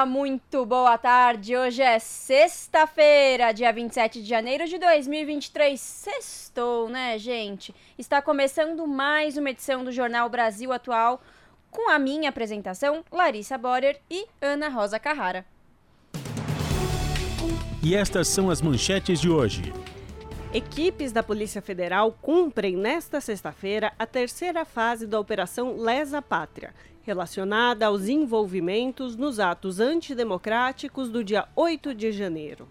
Olá, muito boa tarde. Hoje é sexta-feira, dia 27 de janeiro de 2023. Sextou, né, gente? Está começando mais uma edição do Jornal Brasil Atual com a minha apresentação, Larissa Borer e Ana Rosa Carrara. E estas são as manchetes de hoje. Equipes da Polícia Federal cumprem nesta sexta-feira a terceira fase da Operação Lesa Pátria, relacionada aos envolvimentos nos atos antidemocráticos do dia 8 de janeiro.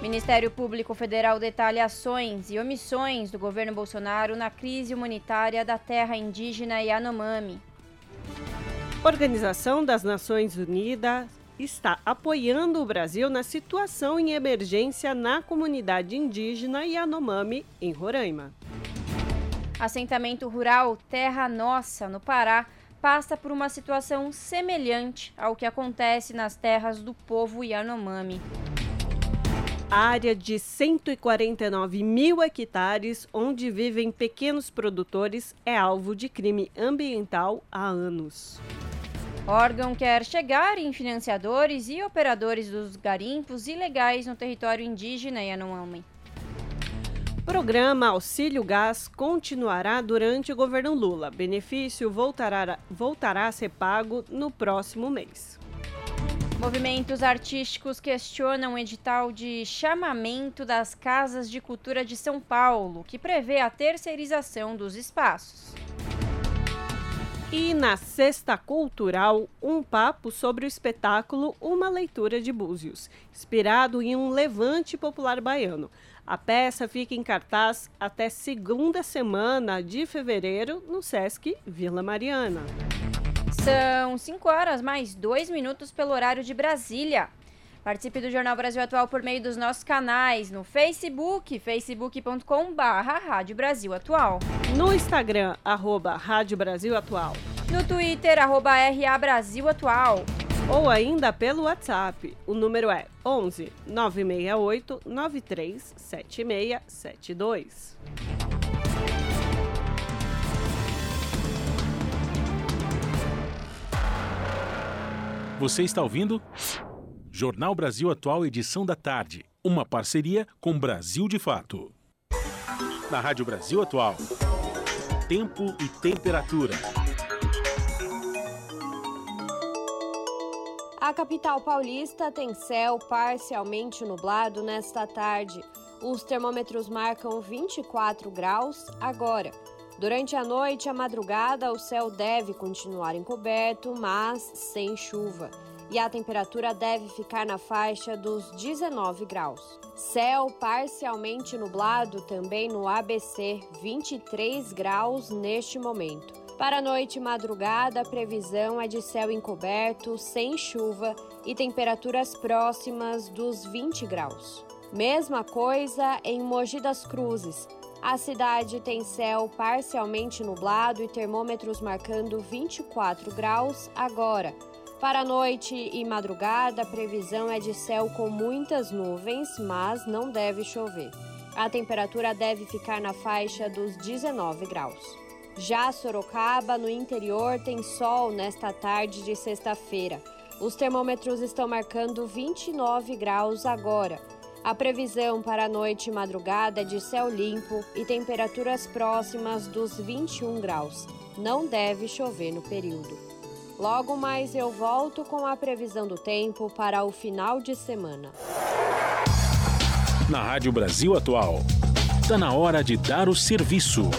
Ministério Público Federal detalha ações e omissões do governo Bolsonaro na crise humanitária da terra indígena Yanomami. Organização das Nações Unidas está apoiando o Brasil na situação em emergência na comunidade indígena Yanomami, em Roraima. Assentamento rural Terra Nossa, no Pará, passa por uma situação semelhante ao que acontece nas terras do povo Yanomami. Área de 149 mil hectares, onde vivem pequenos produtores, é alvo de crime ambiental há anos. Órgão quer chegar em financiadores e operadores dos garimpos ilegais no território indígena Yanomami. Programa Auxílio Gás continuará durante o governo Lula. Benefício voltará, voltará a ser pago no próximo mês. Movimentos artísticos questionam o edital de chamamento das Casas de Cultura de São Paulo, que prevê a terceirização dos espaços. E na Sexta Cultural, um papo sobre o espetáculo Uma Leitura de Búzios, inspirado em um levante popular baiano. A peça fica em cartaz até segunda semana de fevereiro no Sesc Vila Mariana. São 5 horas mais 2 minutos pelo horário de Brasília. Participe do Jornal Brasil Atual por meio dos nossos canais no Facebook, facebook.com barra Rádio Brasil Atual. No Instagram, arroba Rádio Brasil Atual. No Twitter, arroba RA Brasil Atual. Ou ainda pelo WhatsApp. O número é 11 968 93 7672. Você está ouvindo? Jornal Brasil Atual, edição da tarde. Uma parceria com Brasil de Fato. Na Rádio Brasil Atual. Tempo e temperatura. A capital paulista tem céu parcialmente nublado nesta tarde. Os termômetros marcam 24 graus agora. Durante a noite e a madrugada, o céu deve continuar encoberto, mas sem chuva. E a temperatura deve ficar na faixa dos 19 graus. Céu parcialmente nublado também no ABC, 23 graus neste momento. Para a noite e madrugada, a previsão é de céu encoberto, sem chuva e temperaturas próximas dos 20 graus. Mesma coisa em Mogi das Cruzes. A cidade tem céu parcialmente nublado e termômetros marcando 24 graus agora. Para a noite e madrugada, a previsão é de céu com muitas nuvens, mas não deve chover. A temperatura deve ficar na faixa dos 19 graus. Já Sorocaba, no interior, tem sol nesta tarde de sexta-feira. Os termômetros estão marcando 29 graus agora. A previsão para a noite e madrugada é de céu limpo e temperaturas próximas dos 21 graus. Não deve chover no período. Logo mais eu volto com a previsão do tempo para o final de semana. Na Rádio Brasil Atual. Está na hora de dar o serviço.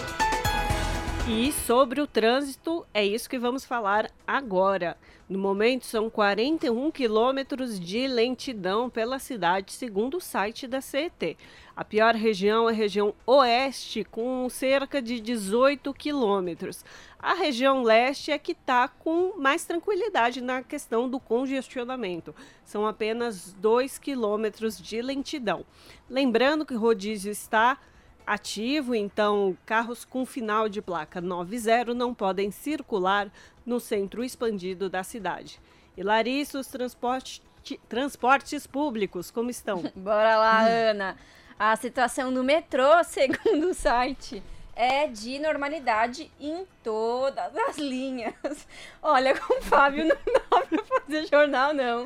E sobre o trânsito, É isso que vamos falar agora. No momento, são 41 quilômetros de lentidão pela cidade, segundo o site da CET. A pior região é a região oeste, com cerca de 18 quilômetros. A região leste é que está com mais tranquilidade na questão do congestionamento. São apenas 2 quilômetros de lentidão. Lembrando que o rodízio está ativo, então carros com final de placa 90 não podem circular no centro expandido da cidade. E Larissa, os transporte, transportes públicos, como estão? Bora lá, Ana. A situação do metrô, segundo o site, é de normalidade em todas as linhas. Olha, com o Fábio não dá pra fazer jornal, não.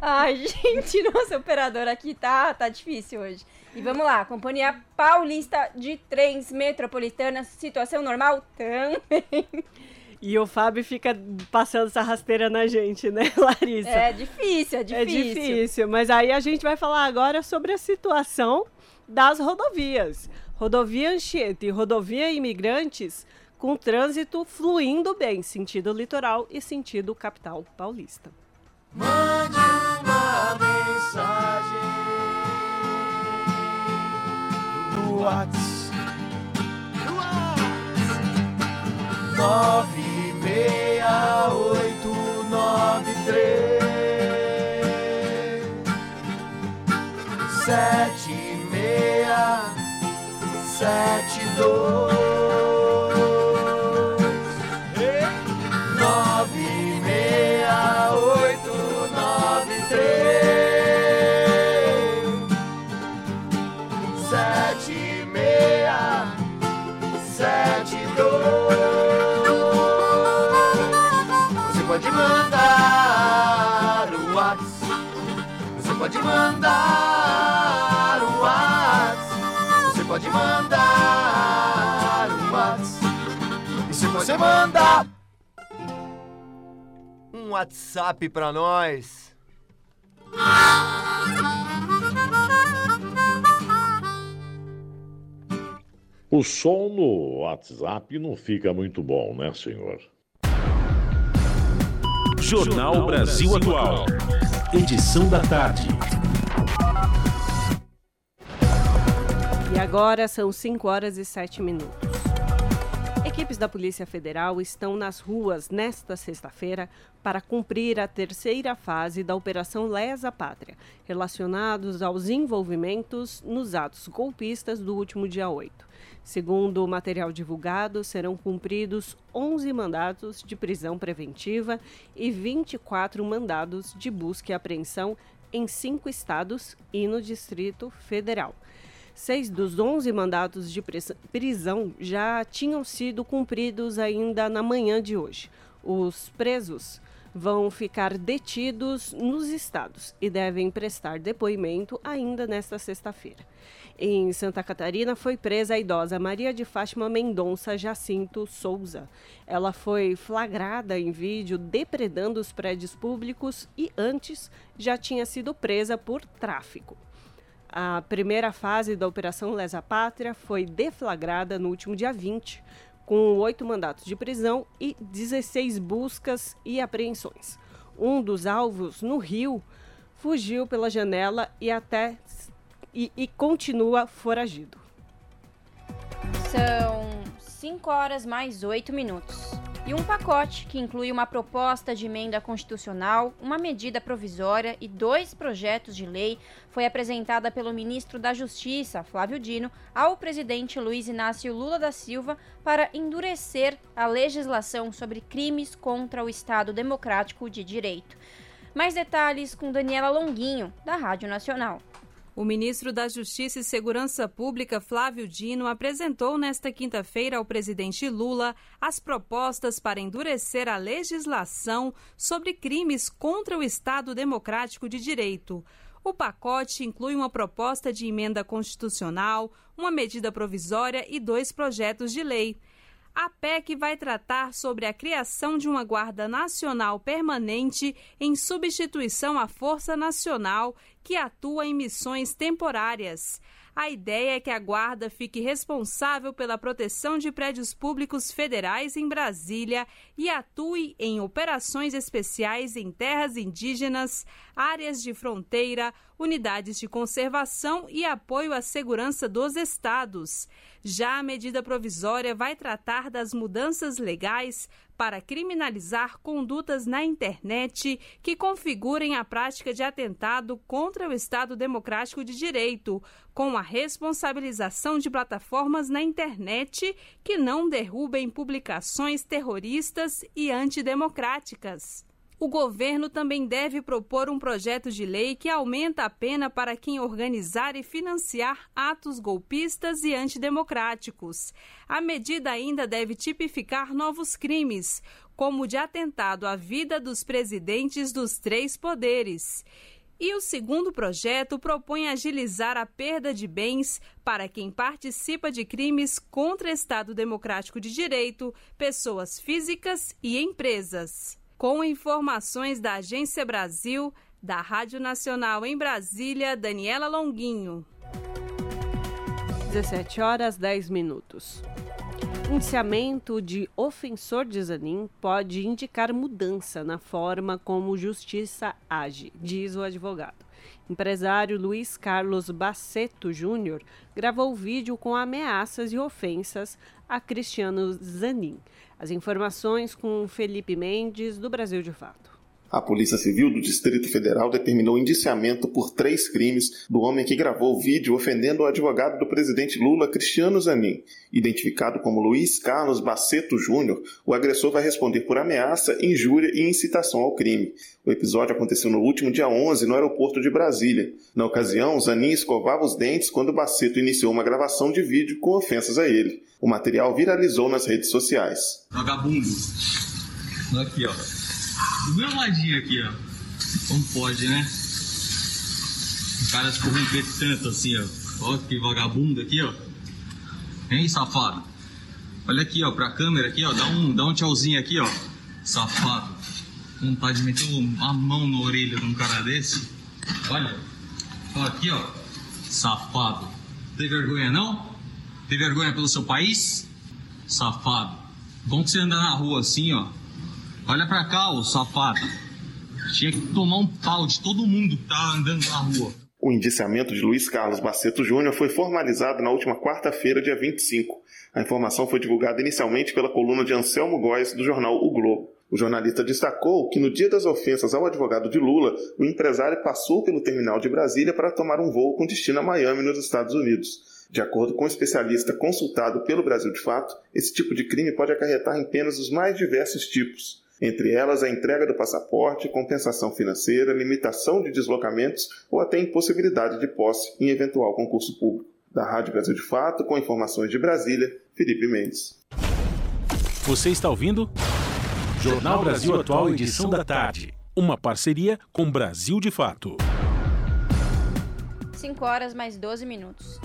Ai, gente, nossa operadora aqui tá, tá difícil hoje. E vamos lá, Companhia Paulista de Trens Metropolitana, situação normal também. E o Fábio fica passando essa rasteira na gente, né, Larissa? É difícil, é difícil. É difícil, mas aí a gente vai falar agora sobre a situação das rodovias rodovia Anchieta e rodovia Imigrantes, com trânsito fluindo bem, sentido litoral e sentido capital paulista. Mande uma mensagem no WhatsApp. 96893 7 sete dois nove meia oito nove três sete meia sete dois. Você pode mandar o WhatsApp Você pode mandar pode mandar o WhatsApp E se você mandar um WhatsApp pra nós O som no WhatsApp não fica muito bom, né, senhor? Jornal Brasil Atual. Edição da tarde. E agora são 5 horas e 7 minutos. Equipes da Polícia Federal estão nas ruas nesta sexta-feira para cumprir a terceira fase da Operação Lesa Pátria, relacionados aos envolvimentos nos atos golpistas do último dia 8. Segundo o material divulgado, serão cumpridos 11 mandados de prisão preventiva e 24 mandados de busca e apreensão em cinco estados e no Distrito Federal. Seis dos 11 mandados de prisão já tinham sido cumpridos ainda na manhã de hoje. Os presos vão ficar detidos nos estados e devem prestar depoimento ainda nesta sexta-feira. Em Santa Catarina foi presa a idosa Maria de Fátima Mendonça Jacinto Souza. Ela foi flagrada em vídeo depredando os prédios públicos e antes já tinha sido presa por tráfico. A primeira fase da Operação Lesa Pátria foi deflagrada no último dia 20, com oito mandatos de prisão e 16 buscas e apreensões. Um dos alvos, no Rio, fugiu pela janela e até e, e continua foragido. São 5 horas mais 8 minutos. E um pacote que inclui uma proposta de emenda constitucional, uma medida provisória e dois projetos de lei foi apresentada pelo ministro da Justiça, Flávio Dino, ao presidente Luiz Inácio Lula da Silva para endurecer a legislação sobre crimes contra o Estado Democrático de Direito. Mais detalhes com Daniela Longuinho, da Rádio Nacional. O ministro da Justiça e Segurança Pública, Flávio Dino, apresentou nesta quinta-feira ao presidente Lula as propostas para endurecer a legislação sobre crimes contra o Estado Democrático de Direito. O pacote inclui uma proposta de emenda constitucional, uma medida provisória e dois projetos de lei. A PEC vai tratar sobre a criação de uma Guarda Nacional permanente em substituição à Força Nacional que atua em missões temporárias. A ideia é que a guarda fique responsável pela proteção de prédios públicos federais em Brasília e atue em operações especiais em terras indígenas, áreas de fronteira, unidades de conservação e apoio à segurança dos estados. Já a medida provisória vai tratar das mudanças legais para criminalizar condutas na internet que configurem a prática de atentado contra o Estado Democrático de Direito, com a responsabilização de plataformas na internet que não derrubem publicações terroristas e antidemocráticas. O governo também deve propor um projeto de lei que aumenta a pena para quem organizar e financiar atos golpistas e antidemocráticos. A medida ainda deve tipificar novos crimes, como o de atentado à vida dos presidentes dos três poderes. E o segundo projeto propõe agilizar a perda de bens para quem participa de crimes contra Estado Democrático de Direito, pessoas físicas e empresas. Com informações da Agência Brasil, da Rádio Nacional em Brasília, Daniela Longuinho. 17 horas 10 minutos. Indiciamento de ofensor de Zanin pode indicar mudança na forma como justiça age, diz o advogado. Empresário Luiz Carlos Baceto Júnior gravou vídeo com ameaças e ofensas a Cristiano Zanin. As informações com Felipe Mendes, do Brasil de Fato. A Polícia Civil do Distrito Federal determinou indiciamento por três crimes do homem que gravou o vídeo ofendendo o advogado do presidente Lula, Cristiano Zanin. Identificado como Luiz Carlos Baceto Júnior, o agressor vai responder por ameaça, injúria e incitação ao crime. O episódio aconteceu no último dia 11 no aeroporto de Brasília. Na ocasião, Zanin escovava os dentes quando Baceto iniciou uma gravação de vídeo com ofensas a ele. O material viralizou nas redes sociais. Vagabundo. Aqui, ó. Do meu ladinho aqui, ó. Como pode, né? O cara se corromper tanto assim, ó. Olha que vagabundo aqui, ó. Hein, safado? Olha aqui, ó, pra câmera aqui, ó. Dá um, dá um tchauzinho aqui, ó. Safado. Vontade de meter a mão na orelha de um cara desse. Olha. Olha aqui, ó. Safado. Tem vergonha não? Tem vergonha pelo seu país? Safado. Bom que você anda na rua assim, ó Olha pra cá, ô safado. Tinha que tomar um pau de todo mundo que tá andando na rua. O indiciamento de Luiz Carlos Baceto Júnior foi formalizado na última quarta-feira, dia 25. A informação foi divulgada inicialmente pela coluna de Anselmo Góes do jornal O Globo. O jornalista destacou que no dia das ofensas ao advogado de Lula, o empresário passou pelo terminal de Brasília para tomar um voo com destino a Miami, nos Estados Unidos. De acordo com o um especialista consultado pelo Brasil de Fato, esse tipo de crime pode acarretar em penas dos mais diversos tipos entre elas a entrega do passaporte, compensação financeira, limitação de deslocamentos ou até impossibilidade de posse em eventual concurso público. Da Rádio Brasil de Fato, com informações de Brasília, Felipe Mendes. Você está ouvindo? Jornal Brasil Atual, edição da tarde. Uma parceria com Brasil de Fato. 5 horas mais 12 minutos.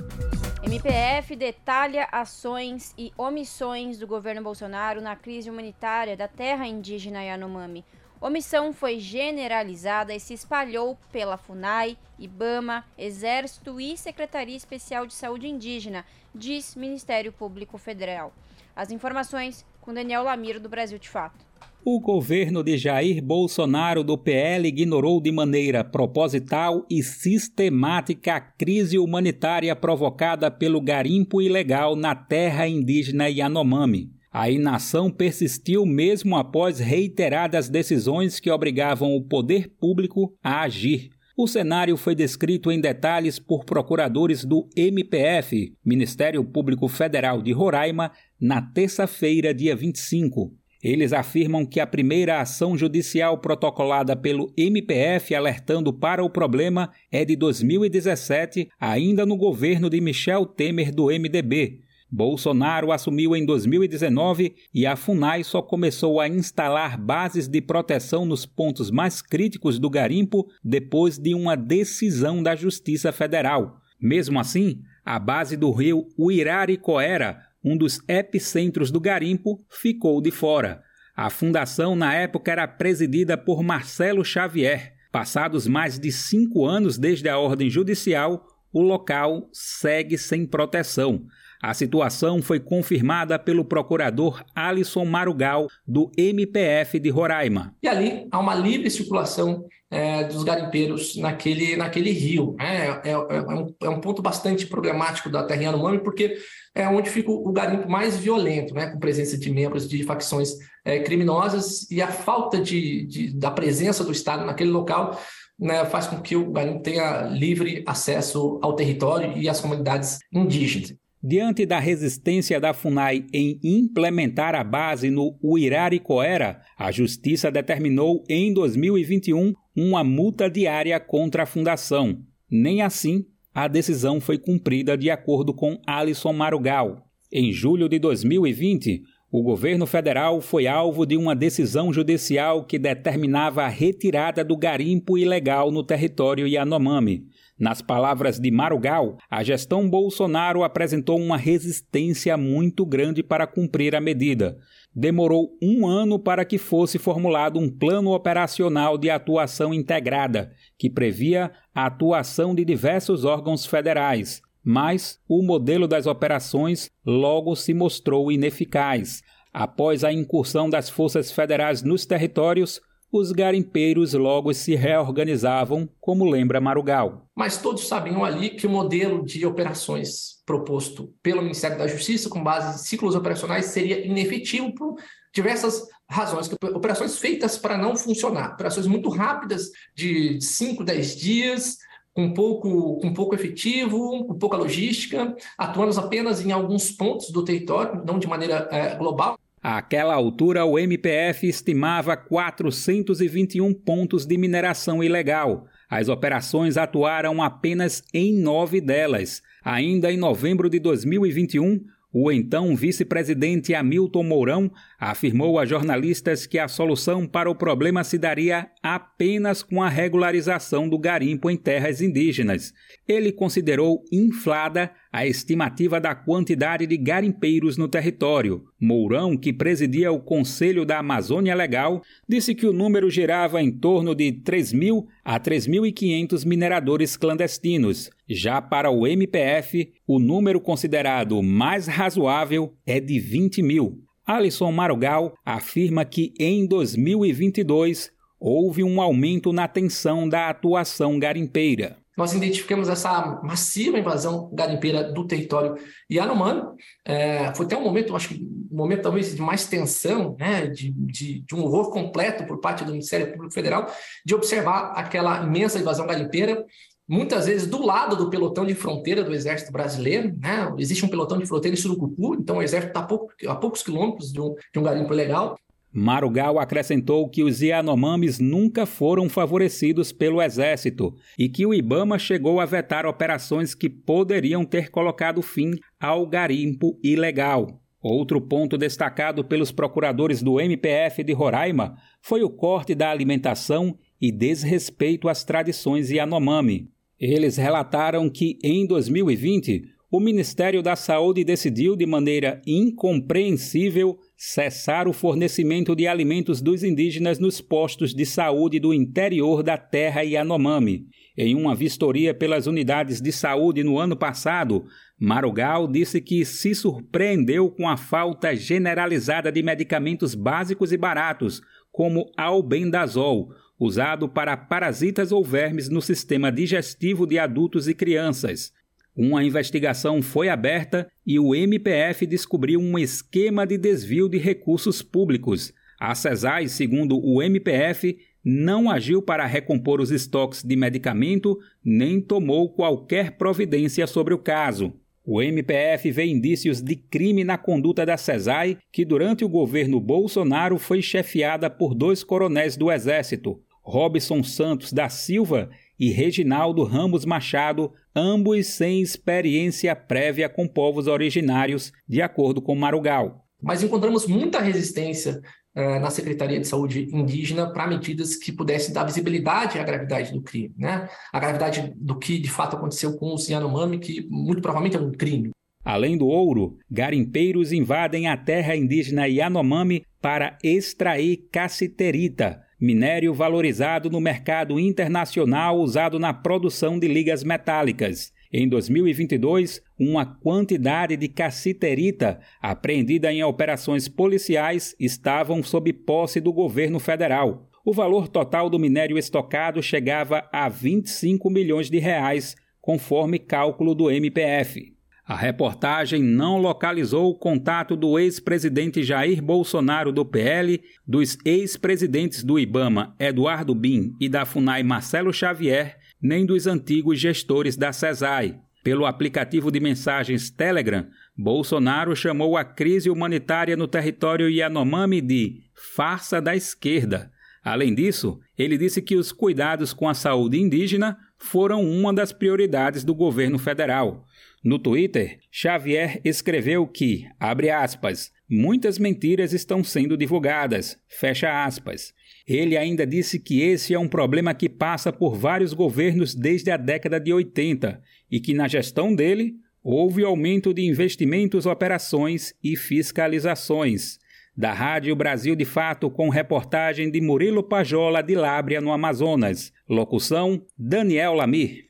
MPF detalha ações e omissões do governo Bolsonaro na crise humanitária da terra indígena Yanomami. Omissão foi generalizada e se espalhou pela FUNAI, IBAMA, Exército e Secretaria Especial de Saúde Indígena, diz Ministério Público Federal. As informações com Daniel Lamiro, do Brasil de Fato. O governo de Jair Bolsonaro do PL ignorou de maneira proposital e sistemática a crise humanitária provocada pelo garimpo ilegal na terra indígena Yanomami. A inação persistiu mesmo após reiteradas decisões que obrigavam o poder público a agir. O cenário foi descrito em detalhes por procuradores do MPF, Ministério Público Federal de Roraima, na terça-feira, dia 25. Eles afirmam que a primeira ação judicial protocolada pelo MPF alertando para o problema é de 2017, ainda no governo de Michel Temer do MDB. Bolsonaro assumiu em 2019 e a FUNAI só começou a instalar bases de proteção nos pontos mais críticos do garimpo depois de uma decisão da Justiça Federal. Mesmo assim, a base do rio Uiraricoera um dos epicentros do garimpo, ficou de fora. A fundação, na época, era presidida por Marcelo Xavier. Passados mais de cinco anos desde a ordem judicial, o local segue sem proteção. A situação foi confirmada pelo procurador Alisson Marugal, do MPF de Roraima. E ali há uma livre circulação é, dos garimpeiros naquele, naquele rio. É, é, é, um, é um ponto bastante problemático da terra Yanomami, porque é onde fica o, garimpo mais violento, né, com presença de membros de facções é, criminosas, e a falta de, de, da presença do Estado naquele local né, faz com que o garimpo tenha livre acesso ao território e às comunidades indígenas. Diante da resistência da FUNAI em implementar a base no Uiraricoera, a Justiça determinou em 2021 uma multa diária contra a fundação. Nem assim, a decisão foi cumprida de acordo com Alisson Marugal. Em julho de 2020, o governo federal foi alvo de uma decisão judicial que determinava a retirada do garimpo ilegal no território Yanomami. Nas palavras de Marugal, a gestão Bolsonaro apresentou uma resistência muito grande para cumprir a medida. Demorou um ano para que fosse formulado um plano operacional de atuação integrada, que previa a atuação de diversos órgãos federais. Mas o modelo das operações logo se mostrou ineficaz. Após a incursão das forças federais nos territórios, os garimpeiros logo se reorganizavam, como lembra Marugal. Mas todos sabiam ali que o modelo de operações proposto pelo Ministério da Justiça, com base em ciclos operacionais, seria inefetivo por diversas razões. Operações feitas para não funcionar, operações muito rápidas, de 5, 10 dias, com pouco, com pouco efetivo, com pouca logística, atuando apenas em alguns pontos do território, não de maneira é, global. Àquela altura, o MPF estimava 421 pontos de mineração ilegal. As operações atuaram apenas em nove delas. Ainda em novembro de 2021, o então vice-presidente Hamilton Mourão afirmou a jornalistas que a solução para o problema se daria apenas com a regularização do garimpo em terras indígenas. Ele considerou inflada a estimativa da quantidade de garimpeiros no território. Mourão, que presidia o Conselho da Amazônia Legal, disse que o número girava em torno de 3.000 a 3.500 mineradores clandestinos. Já para o MPF, o número considerado mais razoável é de 20 mil. Alisson Marugal afirma que em 2022 houve um aumento na tensão da atuação garimpeira nós identificamos essa massiva invasão garimpeira do território Yanomami. É, foi até um momento, acho que um momento talvez de mais tensão, né, de, de, de, um horror completo por parte do Ministério Público Federal, de observar aquela imensa invasão garimpeira, muitas vezes do lado do pelotão de fronteira do Exército Brasileiro. Né? Existe um pelotão de fronteira em Surucupu, então o Exército está a, a poucos quilômetros de um, de um garimpo legal. Marugal acrescentou que os Yanomamis nunca foram favorecidos pelo exército e que o Ibama chegou a vetar operações que poderiam ter colocado fim ao garimpo ilegal. Outro ponto destacado pelos procuradores do MPF de Roraima foi o corte da alimentação e desrespeito às tradições Yanomami. Eles relataram que, em 2020, o Ministério da Saúde decidiu de maneira incompreensível cessar o fornecimento de alimentos dos indígenas nos postos de saúde do interior da terra Yanomami. Em uma vistoria pelas unidades de saúde no ano passado, Marugal disse que se surpreendeu com a falta generalizada de medicamentos básicos e baratos, como albendazol, usado para parasitas ou vermes no sistema digestivo de adultos e crianças. Uma investigação foi aberta e o MPF descobriu um esquema de desvio de recursos públicos. A CESAI, segundo o MPF, não agiu para recompor os estoques de medicamento nem tomou qualquer providência sobre o caso. O MPF vê indícios de crime na conduta da CESAI, que durante o governo Bolsonaro foi chefiada por dois coronéis do Exército, Robson Santos da Silva e Reginaldo Ramos Machado, ambos sem experiência prévia com povos originários, de acordo com Marugal. Mas encontramos muita resistência na Secretaria de Saúde Indígena para medidas que pudessem dar visibilidade à gravidade do crime, né? A gravidade do que de fato aconteceu com o Yanomami, que muito provavelmente é um crime. Além do ouro, garimpeiros invadem a terra indígena Yanomami para extrair cassiterita, minério valorizado no mercado internacional usado na produção de ligas metálicas. Em 2022, uma quantidade de cassiterita apreendida em operações policiais estavam sob posse do governo federal. O valor total do minério estocado chegava a 25 milhões de reais, conforme cálculo do MPF. A reportagem não localizou o contato do ex-presidente Jair Bolsonaro do PL, dos ex-presidentes do IBAMA Eduardo Bin e da FUNAI Marcelo Xavier nem dos antigos gestores da CESAI. Pelo aplicativo de mensagens Telegram, Bolsonaro chamou a crise humanitária no território Yanomami de farsa da esquerda. Além disso, ele disse que os cuidados com a saúde indígena foram uma das prioridades do governo federal. No Twitter, Xavier escreveu que, abre aspas, muitas mentiras estão sendo divulgadas, fecha aspas. Ele ainda disse que esse é um problema que passa por vários governos desde a década de 80 e que na gestão dele houve aumento de investimentos, operações e fiscalizações. Da Rádio Brasil de Fato, com reportagem de Murilo Pajola de Lábria, no Amazonas. Locução: Daniel Lamir.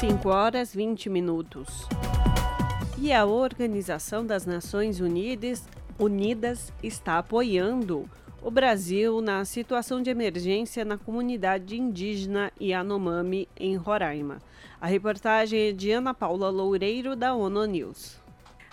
5 horas 20 minutos. E a Organização das Nações Unidas, Unidas está apoiando o Brasil na situação de emergência na comunidade indígena Yanomami, em Roraima. A reportagem é de Ana Paula Loureiro, da ONU News.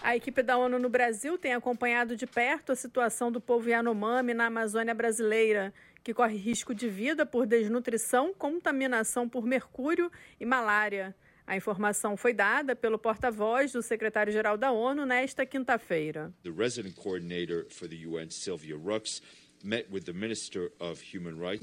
A equipe da ONU no Brasil tem acompanhado de perto a situação do povo Yanomami na Amazônia brasileira que corre risco de vida por desnutrição, contaminação por mercúrio e malária. A informação foi dada pelo porta-voz do secretário-geral da ONU nesta quinta-feira. The resident coordinator for the UN, Sylvia Rux,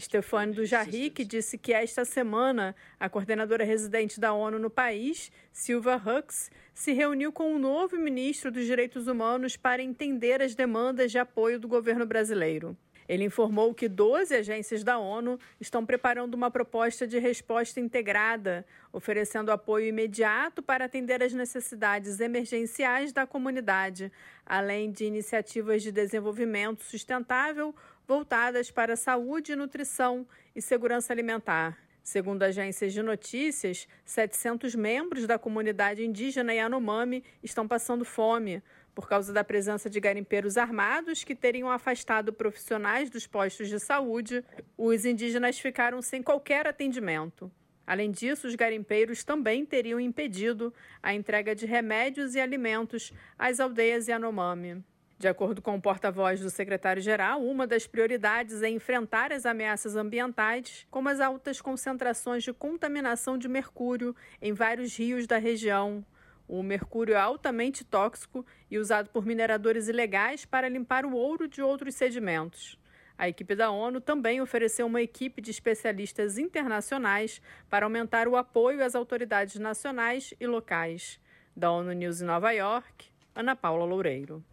Stefane Dujarric disse que esta semana a coordenadora residente da ONU no país, Silva Hux, se reuniu com o novo ministro dos Direitos Humanos para entender as demandas de apoio do governo brasileiro. Ele informou que 12 agências da ONU estão preparando uma proposta de resposta integrada, oferecendo apoio imediato para atender as necessidades emergenciais da comunidade, além de iniciativas de desenvolvimento sustentável voltadas para saúde, nutrição e segurança alimentar. Segundo agências de notícias, 700 membros da comunidade indígena Yanomami estão passando fome por causa da presença de garimpeiros armados que teriam afastado profissionais dos postos de saúde, os indígenas ficaram sem qualquer atendimento. Além disso, os garimpeiros também teriam impedido a entrega de remédios e alimentos às aldeias Yanomami. De acordo com o porta-voz do secretário-geral, uma das prioridades é enfrentar as ameaças ambientais, como as altas concentrações de contaminação de mercúrio em vários rios da região, o mercúrio é altamente tóxico e usado por mineradores ilegais para limpar o ouro de outros sedimentos. A equipe da ONU também ofereceu uma equipe de especialistas internacionais para aumentar o apoio às autoridades nacionais e locais. Da ONU News em Nova York, Ana Paula Loureiro.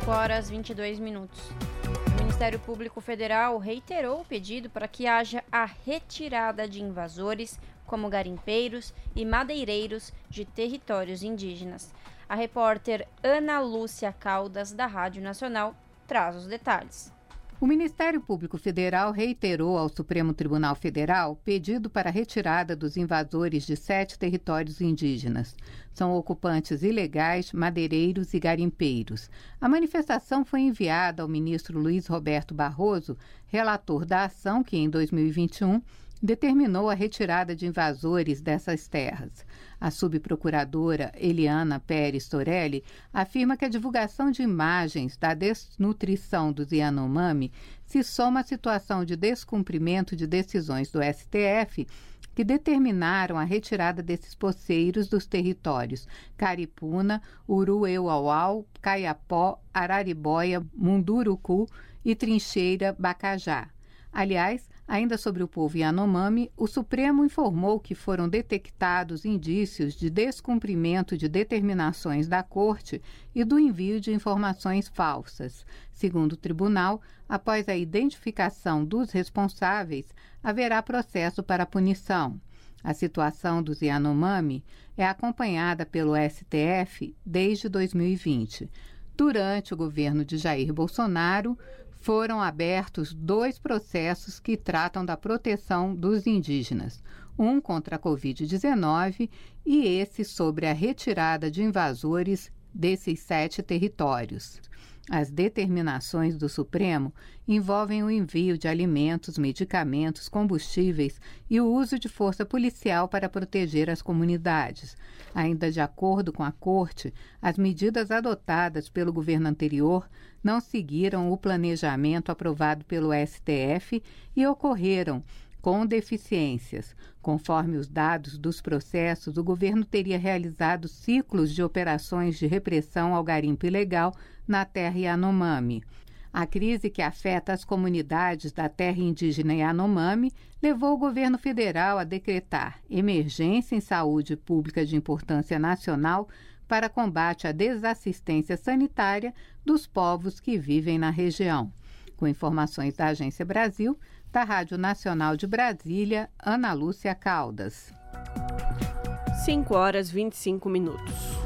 5 horas 22 minutos. O Ministério Público Federal reiterou o pedido para que haja a retirada de invasores como garimpeiros e madeireiros de territórios indígenas. A repórter Ana Lúcia Caldas, da Rádio Nacional, traz os detalhes. O Ministério Público Federal reiterou ao Supremo Tribunal Federal pedido para retirada dos invasores de sete territórios indígenas. São ocupantes ilegais, madeireiros e garimpeiros. A manifestação foi enviada ao ministro Luiz Roberto Barroso, relator da ação que, em 2021, determinou a retirada de invasores dessas terras. A subprocuradora Eliana Pérez Torelli afirma que a divulgação de imagens da desnutrição dos Yanomami se soma à situação de descumprimento de decisões do STF que determinaram a retirada desses poceiros dos territórios Caripuna, Urueuauau, Caiapó, Araribóia, Munduruku e Trincheira Bacajá. Aliás, Ainda sobre o povo Yanomami, o Supremo informou que foram detectados indícios de descumprimento de determinações da Corte e do envio de informações falsas. Segundo o tribunal, após a identificação dos responsáveis, haverá processo para punição. A situação dos Yanomami é acompanhada pelo STF desde 2020. Durante o governo de Jair Bolsonaro, foram abertos dois processos que tratam da proteção dos indígenas. um contra a Covid-19 e esse sobre a retirada de invasores desses sete territórios. As determinações do Supremo envolvem o envio de alimentos, medicamentos, combustíveis e o uso de força policial para proteger as comunidades. Ainda de acordo com a Corte, as medidas adotadas pelo governo anterior não seguiram o planejamento aprovado pelo STF e ocorreram com deficiências. Conforme os dados dos processos, o governo teria realizado ciclos de operações de repressão ao garimpo ilegal na terra Yanomami. A crise que afeta as comunidades da terra indígena Yanomami levou o governo federal a decretar emergência em saúde pública de importância nacional para combate à desassistência sanitária dos povos que vivem na região. Com informações da Agência Brasil, da Rádio Nacional de Brasília, Ana Lúcia Caldas. 5 horas 25 minutos.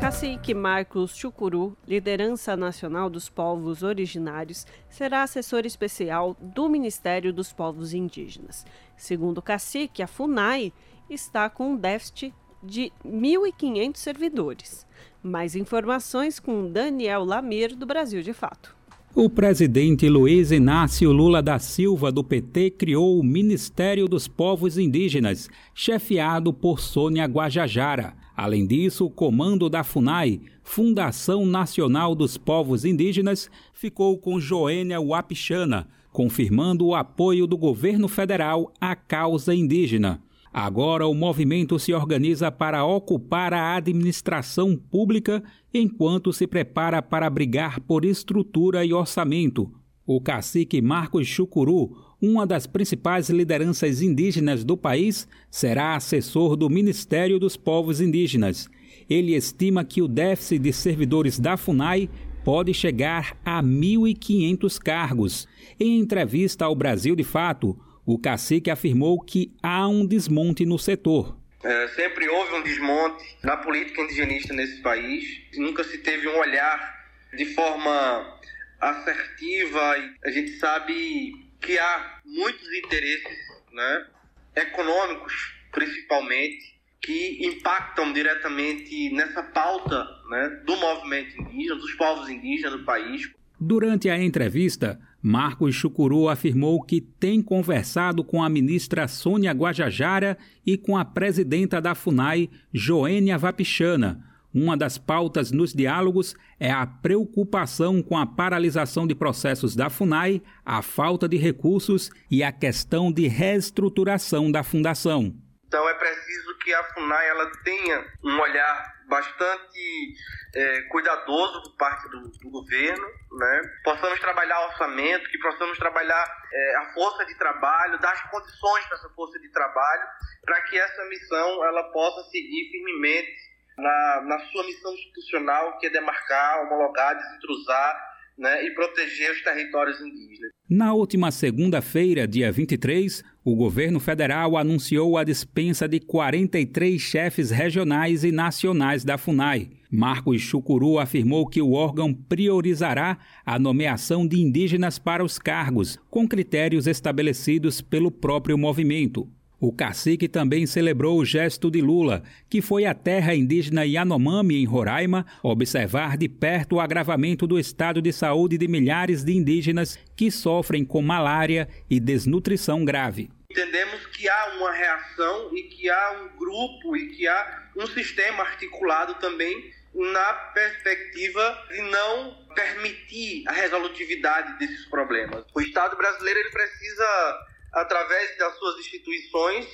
Cacique Marcos Chucuru, liderança nacional dos povos originários, será assessor especial do Ministério dos Povos Indígenas. Segundo o cacique, a FUNAI está com um déficit de 1.500 servidores. Mais informações com Daniel Lamir, do Brasil de Fato. O presidente Luiz Inácio Lula da Silva, do PT, criou o Ministério dos Povos Indígenas, chefiado por Sônia Guajajara. Além disso, o comando da FUNAI, Fundação Nacional dos Povos Indígenas, ficou com Joênia Wapichana, confirmando o apoio do governo federal à causa indígena. Agora o movimento se organiza para ocupar a administração pública enquanto se prepara para brigar por estrutura e orçamento. O cacique Marcos Chucuru, uma das principais lideranças indígenas do país, será assessor do Ministério dos Povos Indígenas. Ele estima que o déficit de servidores da FUNAI pode chegar a 1.500 cargos. Em entrevista ao Brasil de Fato, o cacique afirmou que há um desmonte no setor. É, sempre houve um desmonte na política indigenista nesse país. Nunca se teve um olhar de forma assertiva. A gente sabe que há muitos interesses né, econômicos, principalmente, que impactam diretamente nessa pauta né, do movimento indígena, dos povos indígenas do país. Durante a entrevista, Marcos Chucuru afirmou que tem conversado com a ministra Sônia Guajajara e com a presidenta da FUNAI, Joênia Vapichana. Uma das pautas nos diálogos é a preocupação com a paralisação de processos da FUNAI, a falta de recursos e a questão de reestruturação da fundação. Então é preciso que a FUNAI ela tenha um olhar bastante é, cuidadoso por parte do, do, governo, né? Possamos trabalhar orçamento, que possamos trabalhar é, a força de trabalho, dar as condições para essa força de trabalho, para que essa missão ela possa seguir firmemente na, na sua missão institucional, que é demarcar, homologar, desintrusar né, e proteger os territórios indígenas. Na última segunda-feira, dia 23, o governo federal anunciou a dispensa de 43 chefes regionais e nacionais da FUNAI. Marcos Chucuru afirmou que o órgão priorizará a nomeação de indígenas para os cargos, com critérios estabelecidos pelo próprio movimento. O cacique também celebrou o gesto de Lula, que foi à terra indígena Yanomami, em Roraima, observar de perto o agravamento do estado de saúde de milhares de indígenas que sofrem com malária e desnutrição grave. Entendemos que há uma reação e que há um grupo e que há um sistema articulado também na perspectiva de não permitir a resolutividade desses problemas. O Estado brasileiro ele precisa através das suas instituições,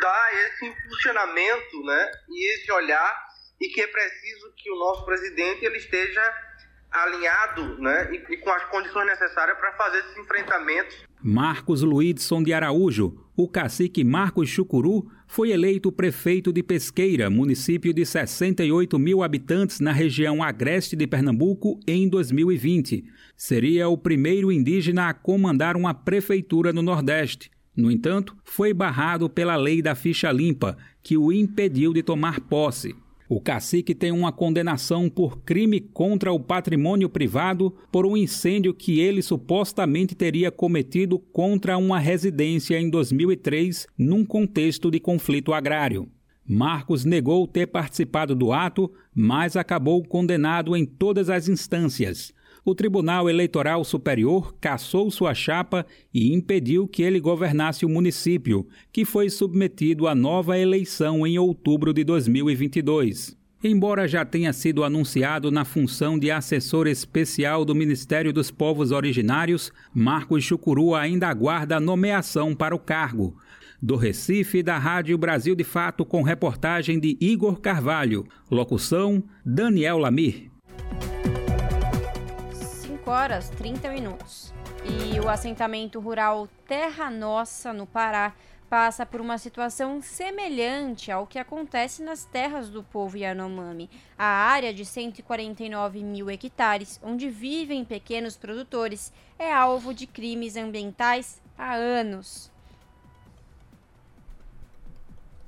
dar esse impulsionamento né, e esse olhar, e que é preciso que o nosso presidente ele esteja alinhado né, e, e com as condições necessárias para fazer esses enfrentamentos. Marcos Luidson de Araújo, o cacique Marcos Chucuru, foi eleito prefeito de Pesqueira, município de 68 mil habitantes na região agreste de Pernambuco, em 2020. Seria o primeiro indígena a comandar uma prefeitura no Nordeste. No entanto, foi barrado pela lei da ficha limpa, que o impediu de tomar posse. O cacique tem uma condenação por crime contra o patrimônio privado por um incêndio que ele supostamente teria cometido contra uma residência em 2003, num contexto de conflito agrário. Marcos negou ter participado do ato, mas acabou condenado em todas as instâncias. O Tribunal Eleitoral Superior cassou sua chapa e impediu que ele governasse o município, que foi submetido a nova eleição em outubro de 2022. Embora já tenha sido anunciado na função de assessor especial do Ministério dos Povos Originários, Marcos Chucuru ainda aguarda a nomeação para o cargo do Recife, da Rádio Brasil de Fato, com reportagem de Igor Carvalho. Locução: Daniel Lamir. 5 horas 30 minutos. E o assentamento rural Terra Nossa, no Pará, passa por uma situação semelhante ao que acontece nas terras do povo Yanomami. A área de 149 mil hectares, onde vivem pequenos produtores, é alvo de crimes ambientais há anos.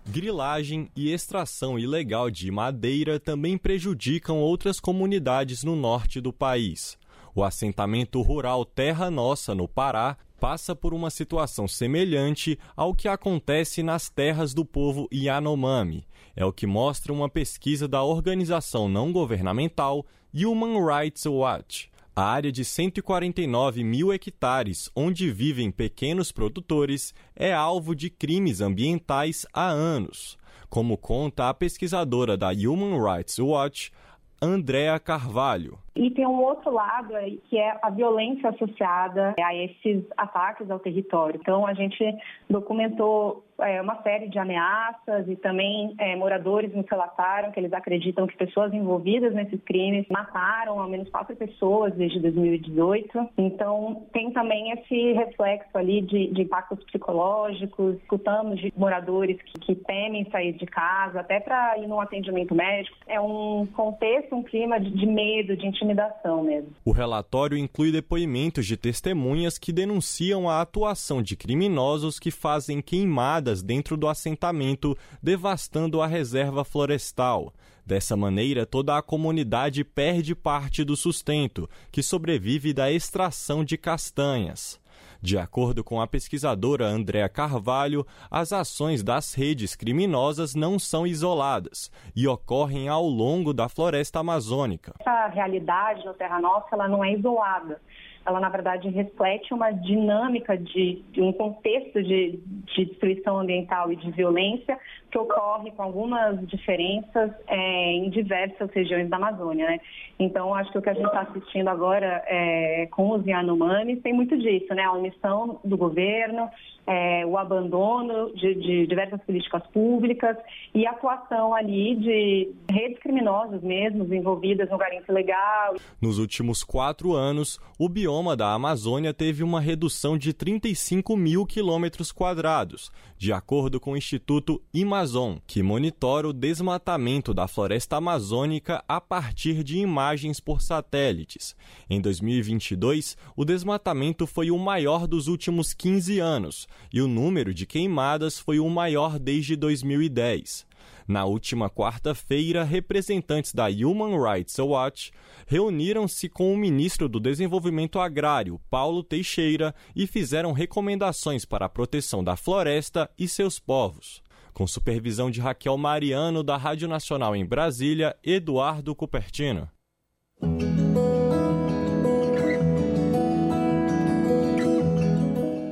Grilagem e extração ilegal de madeira também prejudicam outras comunidades no norte do país. O assentamento rural Terra Nossa, no Pará, passa por uma situação semelhante ao que acontece nas terras do povo Yanomami. É o que mostra uma pesquisa da organização não governamental Human Rights Watch. A área de 149 mil hectares, onde vivem pequenos produtores, é alvo de crimes ambientais há anos. Como conta a pesquisadora da Human Rights Watch, Andréa Carvalho. E tem um outro lado aí, que é a violência associada a esses ataques ao território. Então, a gente documentou é, uma série de ameaças e também é, moradores nos relataram que eles acreditam que pessoas envolvidas nesses crimes mataram ao menos quatro pessoas desde 2018. Então, tem também esse reflexo ali de, de impactos psicológicos. Escutamos de moradores que, que temem sair de casa, até para ir num atendimento médico. É um contexto, um clima de, de medo, de intimidação mesmo. O relatório inclui depoimentos de testemunhas que denunciam a atuação de criminosos que fazem queimadas dentro do assentamento, devastando a reserva florestal. Dessa maneira, toda a comunidade perde parte do sustento, que sobrevive da extração de castanhas. De acordo com a pesquisadora Andréa Carvalho, as ações das redes criminosas não são isoladas e ocorrem ao longo da floresta amazônica. Essa realidade no Terra Nossa ela não é isolada ela na verdade reflete uma dinâmica de, de um contexto de, de, destruição ambiental e de violência que ocorre com algumas diferenças é, em diversas regiões da Amazônia. Né? Então, acho que o que a gente está assistindo agora é, com os Yanomamis tem muito disso, né? a omissão do governo, é, o abandono de, de, diversas políticas públicas e a atuação ali de redes criminosas mesmo envolvidas no garimpo ilegal. Nos últimos quatro anos, o bioma da Amazônia teve uma redução de 35 mil quilômetros quadrados, de acordo com o Instituto Amazon, que monitora o desmatamento da floresta amazônica a partir de imagens por satélites. Em 2022, o desmatamento foi o maior dos últimos 15 anos, e o número de queimadas foi o maior desde 2010. Na última quarta-feira, representantes da Human Rights Watch reuniram-se com o ministro do Desenvolvimento Agrário, Paulo Teixeira, e fizeram recomendações para a proteção da floresta e seus povos. Com supervisão de Raquel Mariano, da Rádio Nacional em Brasília, Eduardo Cupertino.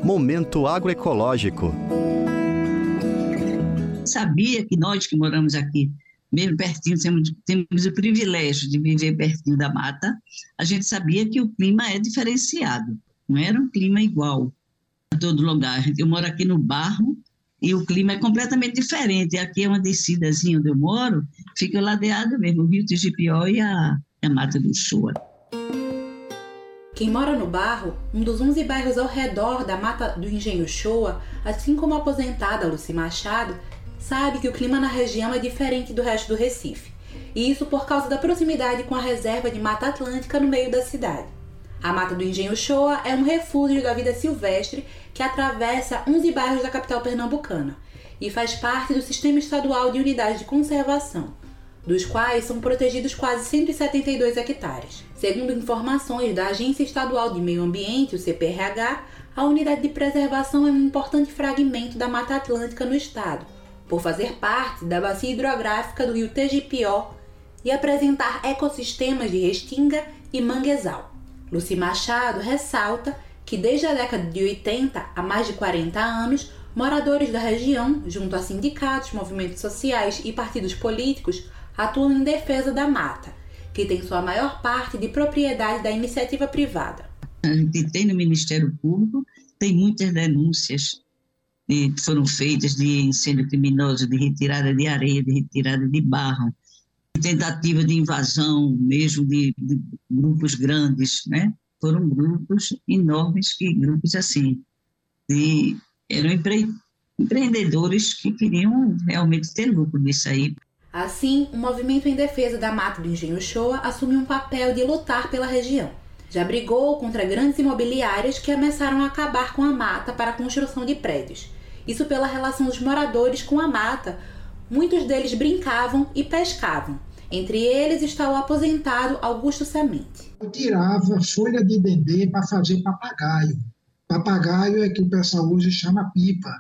Momento agroecológico. Sabia que nós que moramos aqui, mesmo pertinho, temos, temos o privilégio de viver pertinho da mata, a gente sabia que o clima é diferenciado, não era um clima igual a todo lugar. Eu moro aqui no Barro e o clima é completamente diferente. Aqui é uma descidazinha onde eu moro, fica ladeado mesmo, o Rio Tigipió e a, a Mata do Shoa. Quem mora no Barro, um dos 11 bairros ao redor da Mata do Engenho Shoa, assim como a aposentada Luci Machado, sabe que o clima na região é diferente do resto do Recife. E isso por causa da proximidade com a reserva de Mata Atlântica no meio da cidade. A Mata do Engenho Shoa é um refúgio da vida silvestre que atravessa 11 bairros da capital pernambucana e faz parte do Sistema Estadual de Unidades de Conservação. dos quais são protegidos quase 172 hectares. Segundo informações da Agência Estadual de Meio Ambiente, o CPRH, a unidade de preservação é um importante fragmento da Mata Atlântica no estado, por fazer parte da bacia hidrográfica do rio Tegipió e apresentar ecossistemas de restinga e manguezal. Luci Machado ressalta que desde a década de 80, há mais de 40 anos, moradores da região, junto a sindicatos, movimentos sociais e partidos políticos, atuam em defesa da mata, que tem sua maior parte de propriedade da iniciativa privada. A gente tem no Ministério Público, tem muitas denúncias que foram feitas de incêndio criminoso, de retirada de areia, de retirada de barro, tentativa de invasão mesmo de, de grupos grandes, né? Foram grupos enormes, que grupos assim, de, eram empre, empreendedores que queriam realmente ter lucro disso aí. Assim, o movimento em defesa da mata do Engenho Shoa assumiu um papel de lutar pela região. Já brigou contra grandes imobiliárias que ameaçaram acabar com a mata para a construção de prédios. Isso pela relação dos moradores com a mata. Muitos deles brincavam e pescavam. Entre eles está o aposentado Augusto Semente. Eu tirava folha de dendê para fazer papagaio. Papagaio é que o pessoal hoje chama pipa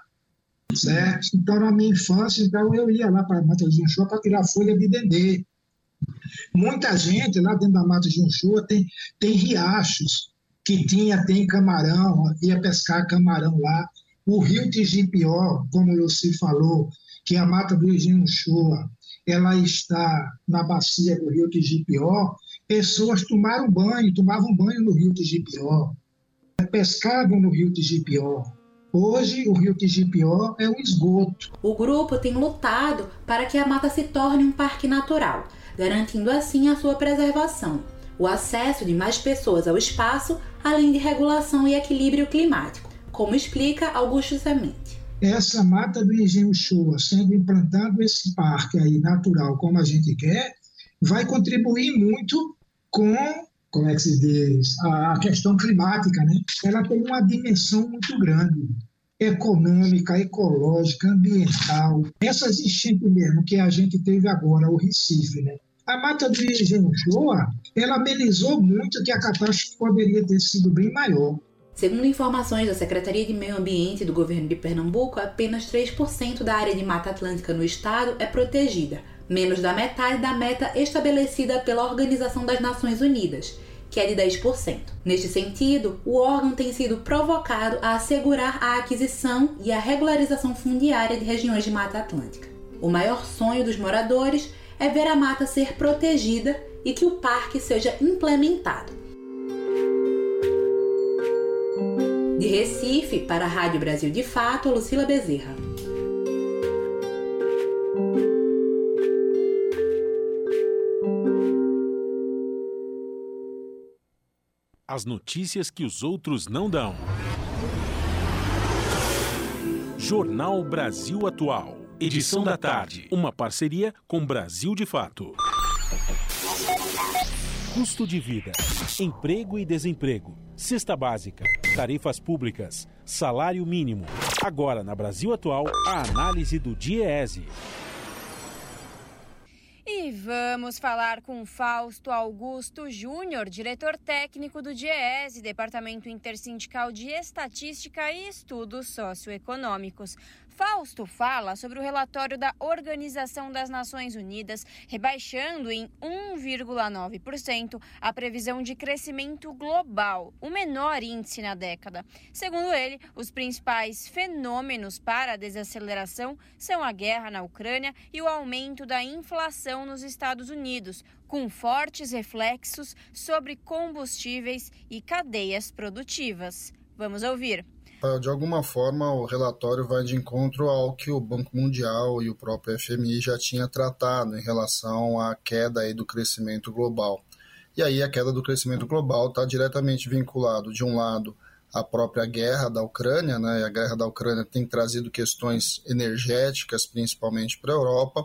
certo? Então, na minha infância, então, eu ia lá para a Mata de Junchua para tirar folha de dendê. Muita gente lá dentro da Mata de Junchua tem, tem riachos que tinha, tem camarão, ia pescar camarão lá. O rio Tigipió, como o Luci falou, que a Mata do Junchua, ela está na bacia do rio Tigipió, pessoas tomaram banho, tomavam banho no rio Tigipió, pescavam no rio Tigipió, Hoje, o rio Tigipió é um esgoto. O grupo tem lutado para que a mata se torne um parque natural, garantindo assim a sua preservação, o acesso de mais pessoas ao espaço, além de regulação e equilíbrio climático, como explica Augusto Semente. Essa mata do Engenho Shoa, sendo implantado esse parque aí natural como a gente quer, vai contribuir muito com como é que se diz, a questão climática, né? Ela tem uma dimensão muito grande econômica, ecológica, ambiental. Essas enchentes mesmo que a gente teve agora, o Recife, né? A mata do Igenjoa, ela amenizou muito que a catástrofe poderia ter sido bem maior. Segundo informações da Secretaria de Meio Ambiente do governo de Pernambuco, apenas 3% da área de Mata Atlântica no estado é protegida, menos da metade da meta estabelecida pela Organização das Nações Unidas, que é de 10%. Neste sentido, o órgão tem sido provocado a assegurar a aquisição e a regularização fundiária de regiões de Mata Atlântica. O maior sonho dos moradores é ver a mata ser protegida e que o parque seja implementado. De Recife, para a Rádio Brasil de Fato, Lucila Bezerra. As notícias que os outros não dão. Jornal Brasil Atual. Edição da tarde. Uma parceria com Brasil de Fato. Custo de vida, emprego e desemprego, cesta básica, tarifas públicas, salário mínimo. Agora, na Brasil Atual, a análise do DIEESE. E vamos falar com Fausto Augusto Júnior, diretor técnico do DIEESE, Departamento Intersindical de Estatística e Estudos Socioeconômicos. Fausto fala sobre o relatório da Organização das Nações Unidas, rebaixando em 1,9% a previsão de crescimento global, o menor índice na década. Segundo ele, os principais fenômenos para a desaceleração são a guerra na Ucrânia e o aumento da inflação nos Estados Unidos, com fortes reflexos sobre combustíveis e cadeias produtivas. Vamos ouvir. De alguma forma, o relatório vai de encontro ao que o Banco Mundial e o próprio FMI já tinha tratado em relação à queda aí do crescimento global. E aí a queda do crescimento global está diretamente vinculado, de um lado, à própria guerra da Ucrânia, né? a guerra da Ucrânia tem trazido questões energéticas, principalmente para a Europa,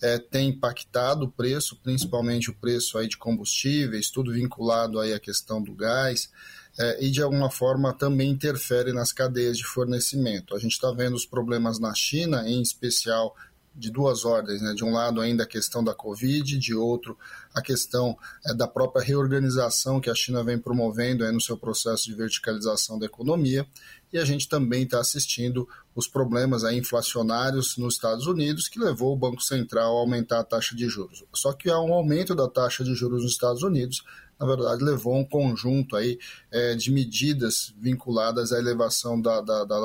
é, tem impactado o preço, principalmente o preço aí de combustíveis, tudo vinculado aí à questão do gás, é, e de alguma forma também interfere nas cadeias de fornecimento. A gente está vendo os problemas na China, em especial de duas ordens, né? De um lado ainda a questão da Covid, de outro a questão é, da própria reorganização que a China vem promovendo no seu processo de verticalização da economia, e a gente também está assistindo os problemas aí inflacionários nos Estados Unidos, que levou o Banco Central a aumentar a taxa de juros. Só que há um aumento da taxa de juros nos Estados Unidos, na verdade, levou um conjunto aí é, de medidas vinculadas à elevação da, da, da,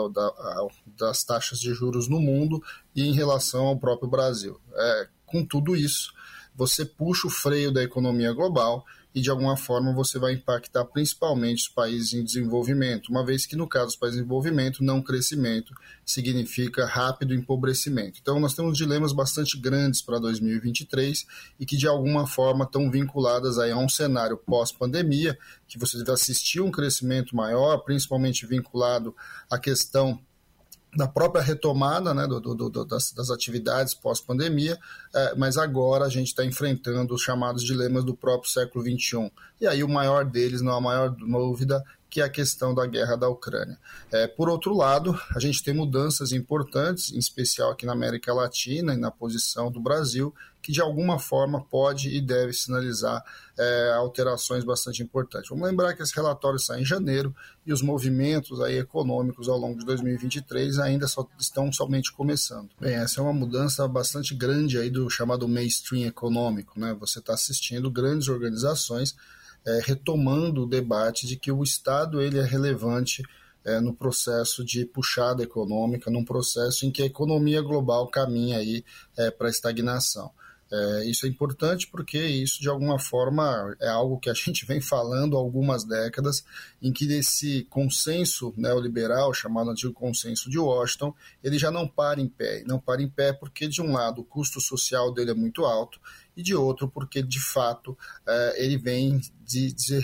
das taxas de juros no mundo e em relação ao próprio Brasil. É, com tudo isso, você puxa o freio da economia global e de alguma forma você vai impactar principalmente os países em desenvolvimento, uma vez que no caso dos países em desenvolvimento, não crescimento significa rápido empobrecimento. Então nós temos dilemas bastante grandes para 2023 e que de alguma forma estão vinculadas aí a um cenário pós-pandemia, que você vai assistir um crescimento maior, principalmente vinculado à questão da própria retomada né, do, do, do, das, das, atividades pós-pandemia, é, mas agora a gente está enfrentando os chamados dilemas do próprio século XXI. E aí o maior deles, não a maior dúvida, que é a questão da guerra da Ucrânia. É, por outro lado, a gente tem mudanças importantes, em especial aqui na América Latina e na posição do Brasil, que de alguma forma pode e deve sinalizar é, alterações bastante importantes. Vamos lembrar que esse relatório sai em janeiro e os movimentos aí econômicos ao longo de 2023 ainda só estão somente começando. Bem, essa é uma mudança bastante grande aí do chamado mainstream econômico, né? Você está assistindo grandes organizações é, retomando o debate de que o Estado ele é relevante é, no processo de puxada econômica, num processo em que a economia global caminha aí é, para a estagnação. É, isso é importante porque isso, de alguma forma, é algo que a gente vem falando há algumas décadas, em que esse consenso neoliberal, chamado antigo consenso de Washington, ele já não para em pé. Não para em pé porque, de um lado, o custo social dele é muito alto, e de outro, porque, de fato, é, ele vem de, de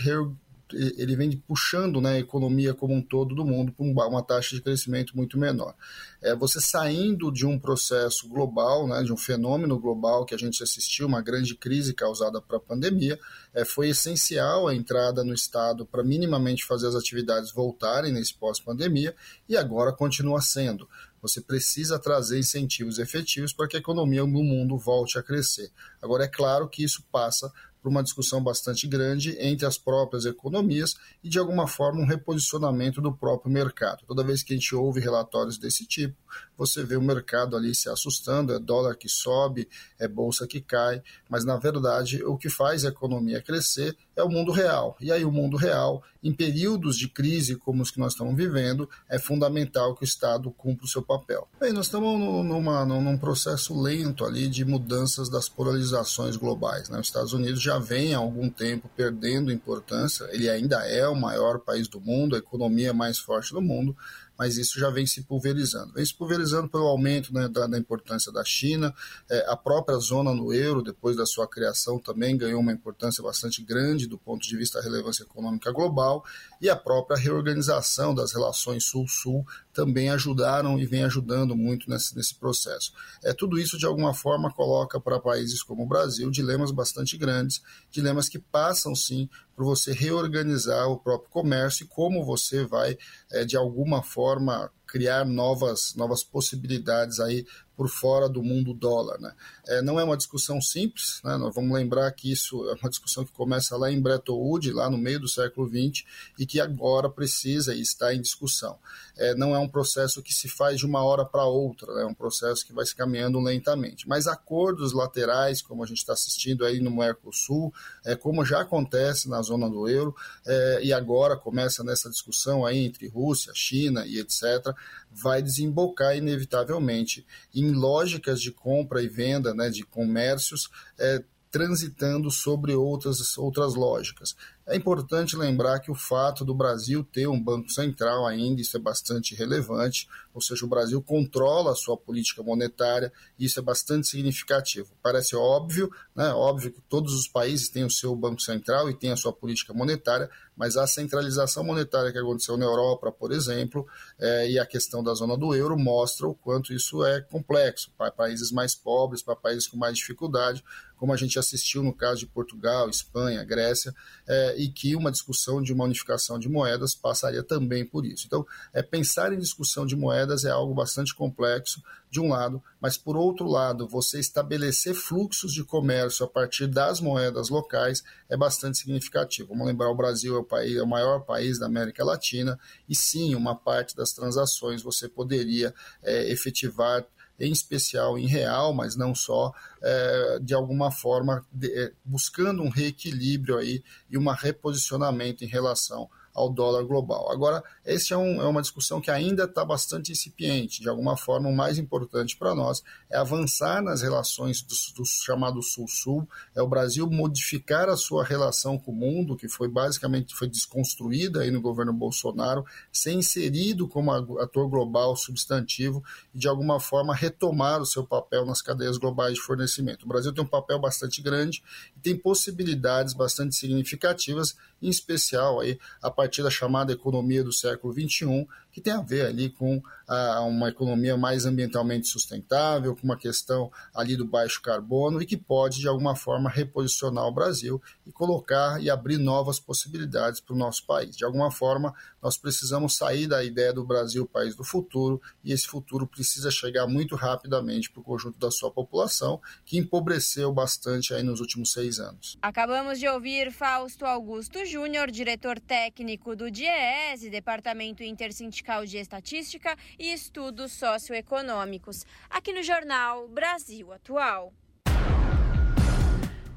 ele vem puxando né, a economia como um todo do mundo para uma taxa de crescimento muito menor. É, você saindo de um processo global, né, de um fenômeno global que a gente assistiu, uma grande crise causada pela pandemia, é, foi essencial a entrada no Estado para minimamente fazer as atividades voltarem nesse pós-pandemia e agora continua sendo. Você precisa trazer incentivos efetivos para que a economia no mundo volte a crescer. Agora, é claro que isso passa por uma discussão bastante grande entre as próprias economias e, de alguma forma, um reposicionamento do próprio mercado. Toda vez que a gente ouve relatórios desse tipo, você vê o mercado ali se assustando, é dólar que sobe, é bolsa que cai, mas na verdade o que faz a economia crescer é o mundo real. E aí o mundo real, em períodos de crise como os que nós estamos vivendo, é fundamental que o Estado cumpra o seu papel. Bem, nós estamos numa, num processo lento ali de mudanças das polarizações globais. Né? Os Estados Unidos já vem há algum tempo perdendo importância, ele ainda é o maior país do mundo, a economia mais forte do mundo, mas isso já vem se pulverizando. Vem se pulverizando pelo aumento né, da, da, importância da China, é, a própria zona no euro, depois da sua criação, também ganhou uma importância bastante grande do ponto de vista da relevância econômica global, e a própria reorganização das relações Sul-Sul também ajudaram e vem ajudando muito nesse, nesse processo. É, tudo isso, de alguma forma, coloca para países como o Brasil dilemas bastante grandes, dilemas que passam, sim, por você reorganizar o próprio comércio e como você vai, é, de alguma forma, criar novas, novas possibilidades aí por fora do mundo dólar. Né? É, não é uma discussão simples, né? nós vamos lembrar que isso é uma discussão que começa lá em Bretton Woods, lá no meio do século XX, e que agora precisa e está em discussão. É, não é um processo que se faz de uma hora para outra, né? é um processo que vai se caminhando lentamente. Mas acordos laterais, como a gente está assistindo aí no Mercosul, é, como já acontece na zona do euro, é, e agora começa nessa discussão aí entre Rússia, China e etc., vai desembocar inevitavelmente em lógicas de compra e venda, né, de comércios, é, transitando sobre outras, outras lógicas. É importante lembrar que o fato do Brasil ter um Banco Central ainda, isso é bastante relevante, ou seja, o Brasil controla a sua política monetária, e isso é bastante significativo. Parece óbvio, né? óbvio que todos os países têm o seu Banco Central e têm a sua política monetária, mas a centralização monetária que aconteceu na Europa, por exemplo, é, e a questão da zona do euro mostra o quanto isso é complexo para países mais pobres, para países com mais dificuldade, como a gente assistiu no caso de Portugal, Espanha, Grécia, é, e que uma discussão de uma unificação de moedas passaria também por isso. Então, é, pensar em discussão de moedas é algo bastante complexo, de um lado, mas por outro lado, você estabelecer fluxos de comércio a partir das moedas locais é bastante significativo. Vamos lembrar, o Brasil é o, país, é o maior país da América Latina e sim, uma parte das transações você poderia é, efetivar em especial em real, mas não só, é, de alguma forma de, é, buscando um reequilíbrio aí e um reposicionamento em relação ao dólar global. Agora, essa é, um, é, uma discussão que ainda está bastante incipiente. De alguma forma, o mais importante para nós é avançar nas relações do, do chamado Sul-Sul, é o Brasil modificar a sua relação com o mundo, que foi basicamente foi desconstruída aí no governo Bolsonaro, ser inserido como ator global substantivo e, de alguma forma, retomar o seu papel nas cadeias globais de fornecimento. O Brasil tem um papel bastante grande e tem possibilidades bastante significativas, em especial aí a partir da chamada economia do século XXI, que tem a ver ali com a, uma economia mais ambientalmente sustentável, com uma questão ali do baixo carbono e que pode, de alguma forma, reposicionar o Brasil e colocar e abrir novas possibilidades para o nosso país. De alguma forma, nós precisamos sair da ideia do Brasil país do futuro e esse futuro precisa chegar muito rapidamente para o conjunto da sua população, que empobreceu bastante aí nos últimos seis anos. Acabamos de ouvir Fausto Augusto Júnior, diretor técnico do DIES, Departamento Intersindical Vertical de Estatística e Estudos Socioeconômicos, aqui no jornal Brasil Atual.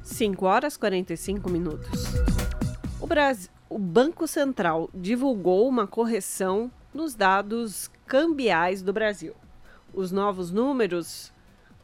5 horas 45 minutos. O, Brasil, o Banco Central divulgou uma correção nos dados cambiais do Brasil. Os novos números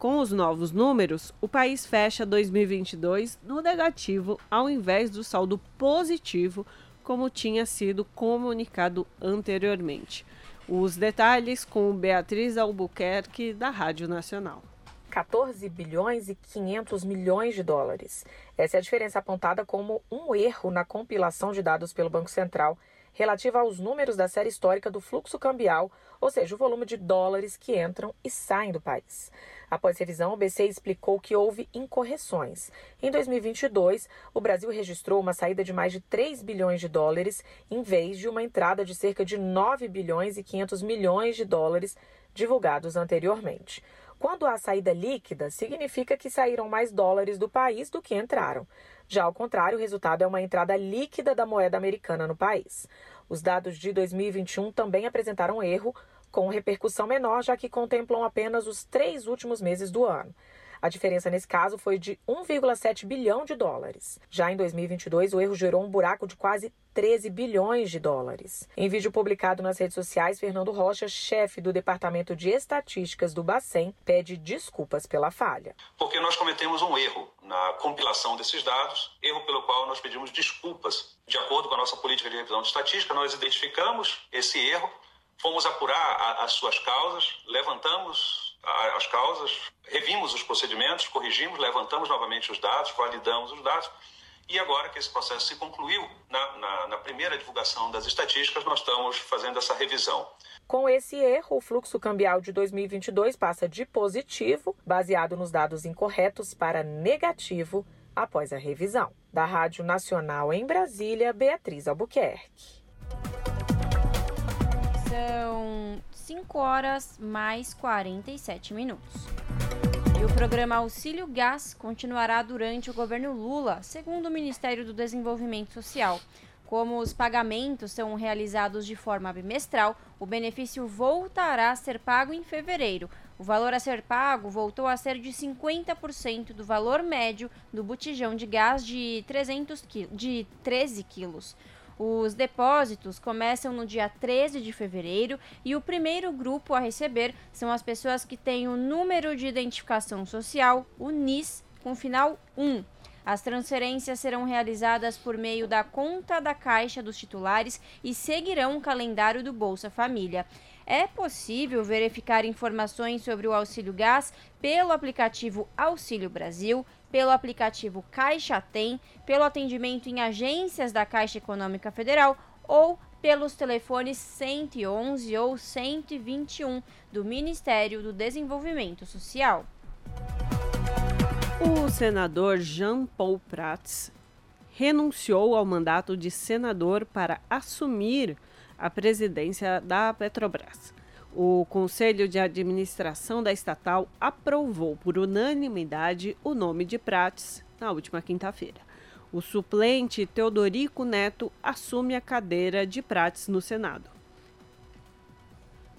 com os novos números, o país fecha 2022 no negativo ao invés do saldo positivo como tinha sido comunicado anteriormente. Os detalhes com Beatriz Albuquerque, da Rádio Nacional. 14 bilhões e 500 milhões de dólares. Essa é a diferença apontada como um erro na compilação de dados pelo Banco Central relativa aos números da série histórica do fluxo cambial, ou seja, o volume de dólares que entram e saem do país. Após revisão, o BC explicou que houve incorreções. Em 2022, o Brasil registrou uma saída de mais de 3 bilhões de dólares, em vez de uma entrada de cerca de 9 bilhões e 500 milhões de dólares divulgados anteriormente. Quando há saída líquida, significa que saíram mais dólares do país do que entraram. Já ao contrário, o resultado é uma entrada líquida da moeda americana no país. Os dados de 2021 também apresentaram erro, com repercussão menor, já que contemplam apenas os três últimos meses do ano. A diferença nesse caso foi de 1,7 bilhão de dólares. Já em 2022, o erro gerou um buraco de quase 13 bilhões de dólares. Em vídeo publicado nas redes sociais, Fernando Rocha, chefe do Departamento de Estatísticas do Bacen, pede desculpas pela falha. Porque nós cometemos um erro na compilação desses dados, erro pelo qual nós pedimos desculpas. De acordo com a nossa política de revisão de estatística, nós identificamos esse erro, fomos apurar as suas causas, levantamos as causas, revimos os procedimentos, corrigimos, levantamos novamente os dados, validamos os dados. E agora que esse processo se concluiu, na, na, na, primeira divulgação das estatísticas, nós estamos fazendo essa revisão. Com esse erro, o fluxo cambial de 2022 passa de positivo, baseado nos dados incorretos, para negativo após a revisão. Da Rádio Nacional em Brasília, Beatriz Albuquerque. São 5 horas mais 47 minutos. E o programa Auxílio Gás continuará durante o governo Lula, segundo o Ministério do Desenvolvimento Social. Como os pagamentos são realizados de forma bimestral, o benefício voltará a ser pago em fevereiro. O valor a ser pago voltou a ser de 50% do valor médio do botijão de gás de, 300 de 13 quilos. Os depósitos começam no dia 13 de fevereiro e o primeiro grupo a receber são as pessoas que têm o número de identificação social, o NIS, com final 1. As transferências serão realizadas por meio da conta da Caixa dos titulares e seguirão o calendário do Bolsa Família. É possível verificar informações sobre o Auxílio Gás pelo aplicativo Auxílio Brasil, pelo aplicativo Caixa Tem, pelo atendimento em agências da Caixa Econômica Federal ou pelos telefones 111 ou 121 do Ministério do Desenvolvimento Social. O senador Jean Paul Prats renunciou ao mandato de senador para assumir a presidência da Petrobras. O Conselho de Administração da estatal aprovou por unanimidade o nome de Prates na última quinta-feira. O suplente Teodorico Neto assume a cadeira de Prates no Senado.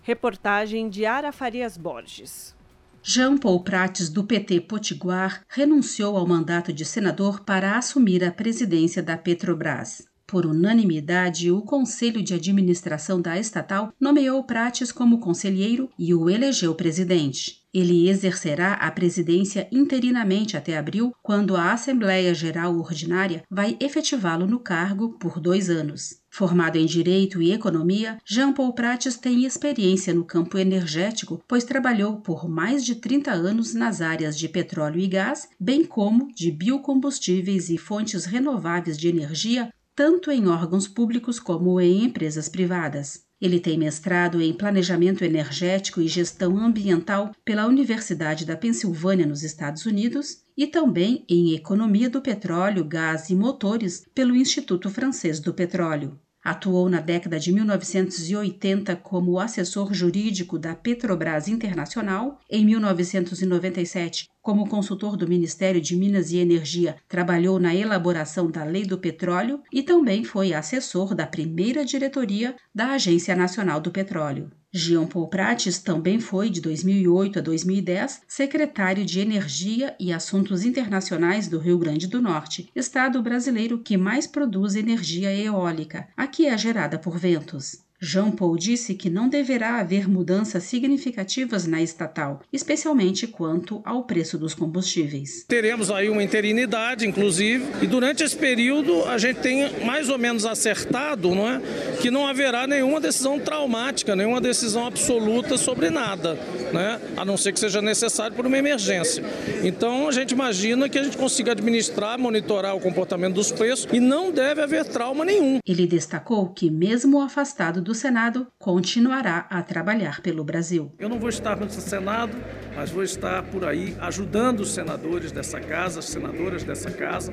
Reportagem de Ara Farias Borges. Jean Paul Prates, do PT Potiguar, renunciou ao mandato de senador para assumir a presidência da Petrobras. Por unanimidade, o Conselho de Administração da estatal nomeou Prates como conselheiro e o elegeu presidente. Ele exercerá a presidência interinamente até abril, quando a Assembleia Geral Ordinária vai efetivá-lo no cargo por dois anos. Formado em Direito e Economia, Jean Paul Prates tem experiência no campo energético, pois trabalhou por mais de 30 anos nas áreas de petróleo e gás, bem como de biocombustíveis e fontes renováveis de energia, tanto em órgãos públicos como em empresas privadas. Ele tem mestrado em Planejamento Energético e Gestão Ambiental pela Universidade da Pensilvânia, nos Estados Unidos, e também em Economia do Petróleo, Gás e Motores pelo Instituto Francês do Petróleo. Atuou na década de 1980 como assessor jurídico da Petrobras Internacional. Em 1997, como consultor do Ministério de Minas e Energia, trabalhou na elaboração da Lei do Petróleo e também foi assessor da primeira diretoria da Agência Nacional do Petróleo. Jean Paul Prates também foi, de 2008 a 2010, secretário de Energia e Assuntos Internacionais do Rio Grande do Norte, estado brasileiro que mais produz energia eólica, a que é gerada por ventos. Jean Paul disse que não deverá haver mudanças significativas na estatal, especialmente quanto ao preço dos combustíveis. Teremos aí uma interinidade, inclusive, e durante esse período a gente tem mais ou menos acertado, não é, que não haverá nenhuma decisão traumática, nenhuma decisão absoluta sobre nada, né, a não ser que seja necessário por uma emergência. Então a gente imagina que a gente consiga administrar, monitorar o comportamento dos preços e não deve haver trauma nenhum. Ele destacou que mesmo afastado do do Senado continuará a trabalhar pelo Brasil. Eu não vou estar no Senado, mas vou estar por aí ajudando os senadores dessa casa, as senadoras dessa casa,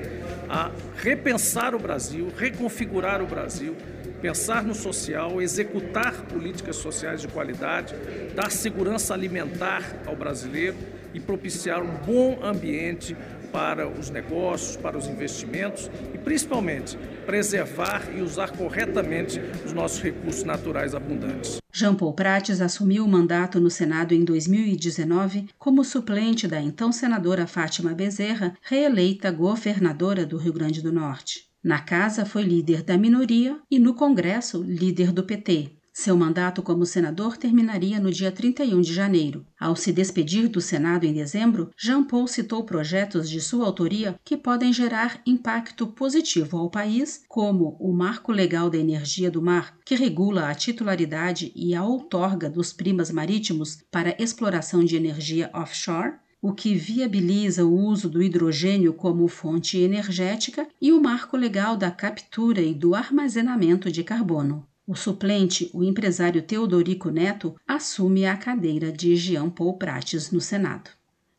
a repensar o Brasil, reconfigurar o Brasil, pensar no social, executar políticas sociais de qualidade, dar segurança alimentar ao brasileiro e propiciar um bom ambiente para os negócios, para os investimentos e, principalmente, preservar e usar corretamente os nossos recursos naturais abundantes. Jean Paul Prates assumiu o mandato no Senado em 2019 como suplente da então senadora Fátima Bezerra, reeleita governadora do Rio Grande do Norte. Na casa, foi líder da minoria e no Congresso, líder do PT. Seu mandato como senador terminaria no dia 31 de janeiro. Ao se despedir do Senado em dezembro, Jean Paul citou projetos de sua autoria que podem gerar impacto positivo ao país, como o Marco Legal da Energia do Mar, que regula a titularidade e a outorga dos primas marítimos para exploração de energia offshore, o que viabiliza o uso do hidrogênio como fonte energética, e o marco legal da captura e do armazenamento de carbono. O suplente, o empresário Teodorico Neto, assume a cadeira de Jean Paul Prates no Senado.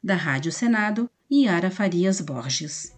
Da Rádio Senado, Yara Farias Borges.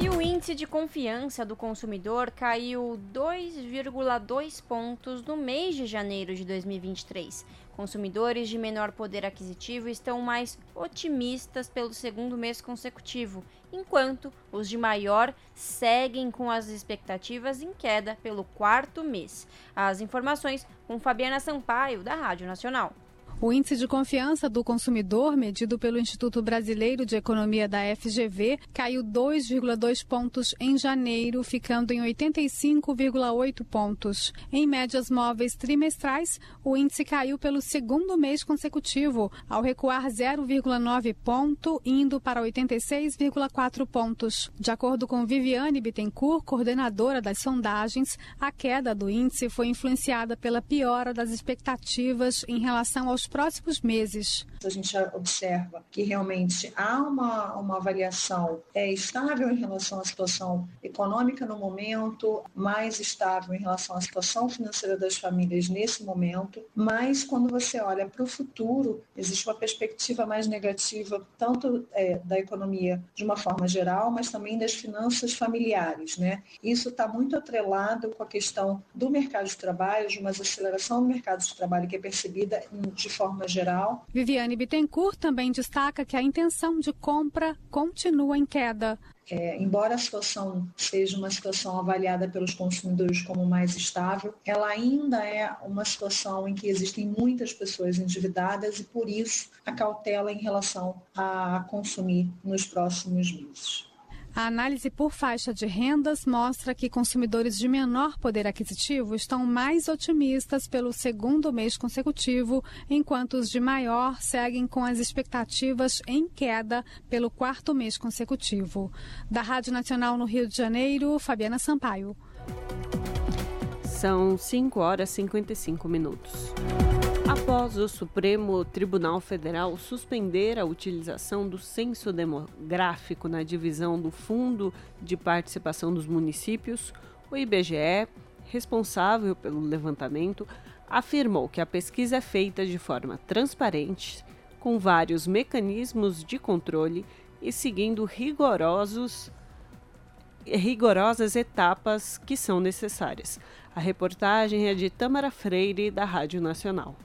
E o índice de confiança do consumidor caiu 2,2 pontos no mês de janeiro de 2023 Consumidores de menor poder aquisitivo estão mais otimistas pelo segundo mês consecutivo, enquanto os de maior seguem com as expectativas em queda pelo quarto mês. As informações com Fabiana Sampaio, da Rádio Nacional. O índice de confiança do consumidor, medido pelo Instituto Brasileiro de Economia da FGV, caiu 2,2 pontos em janeiro, ficando em 85,8 pontos. Em médias móveis trimestrais, o índice caiu pelo segundo mês consecutivo, ao recuar 0,9 ponto, indo para 86,4 pontos. De acordo com Viviane Bittencourt, coordenadora das sondagens, a queda do índice foi influenciada pela piora das expectativas em relação aos próximos meses. A gente observa que realmente há uma, uma variação é, estável em relação à situação econômica no momento, mais estável em relação à situação financeira das famílias nesse momento, mas quando você olha para o futuro, existe uma perspectiva mais negativa, tanto é, da economia de uma forma geral, mas também das finanças familiares. Né? Isso está muito atrelado com a questão do mercado de trabalho, de uma aceleração do mercado de trabalho que é percebida de forma geral. Viviane Bittencourt também destaca que a intenção de compra continua em queda. É, embora a situação seja uma situação avaliada pelos consumidores como mais estável, ela ainda é uma situação em que existem muitas pessoas endividadas e, por isso, a cautela em relação a consumir nos próximos meses. A análise por faixa de rendas mostra que consumidores de menor poder aquisitivo estão mais otimistas pelo segundo mês consecutivo, enquanto os de maior seguem com as expectativas em queda pelo quarto mês consecutivo. Da Rádio Nacional no Rio de Janeiro, Fabiana Sampaio. São 5 horas e 55 minutos. Após o Supremo Tribunal Federal suspender a utilização do censo demográfico na divisão do Fundo de Participação dos Municípios, o IBGE, responsável pelo levantamento, afirmou que a pesquisa é feita de forma transparente, com vários mecanismos de controle e seguindo rigorosos rigorosas etapas que são necessárias. A reportagem é de Tamara Freire, da Rádio Nacional.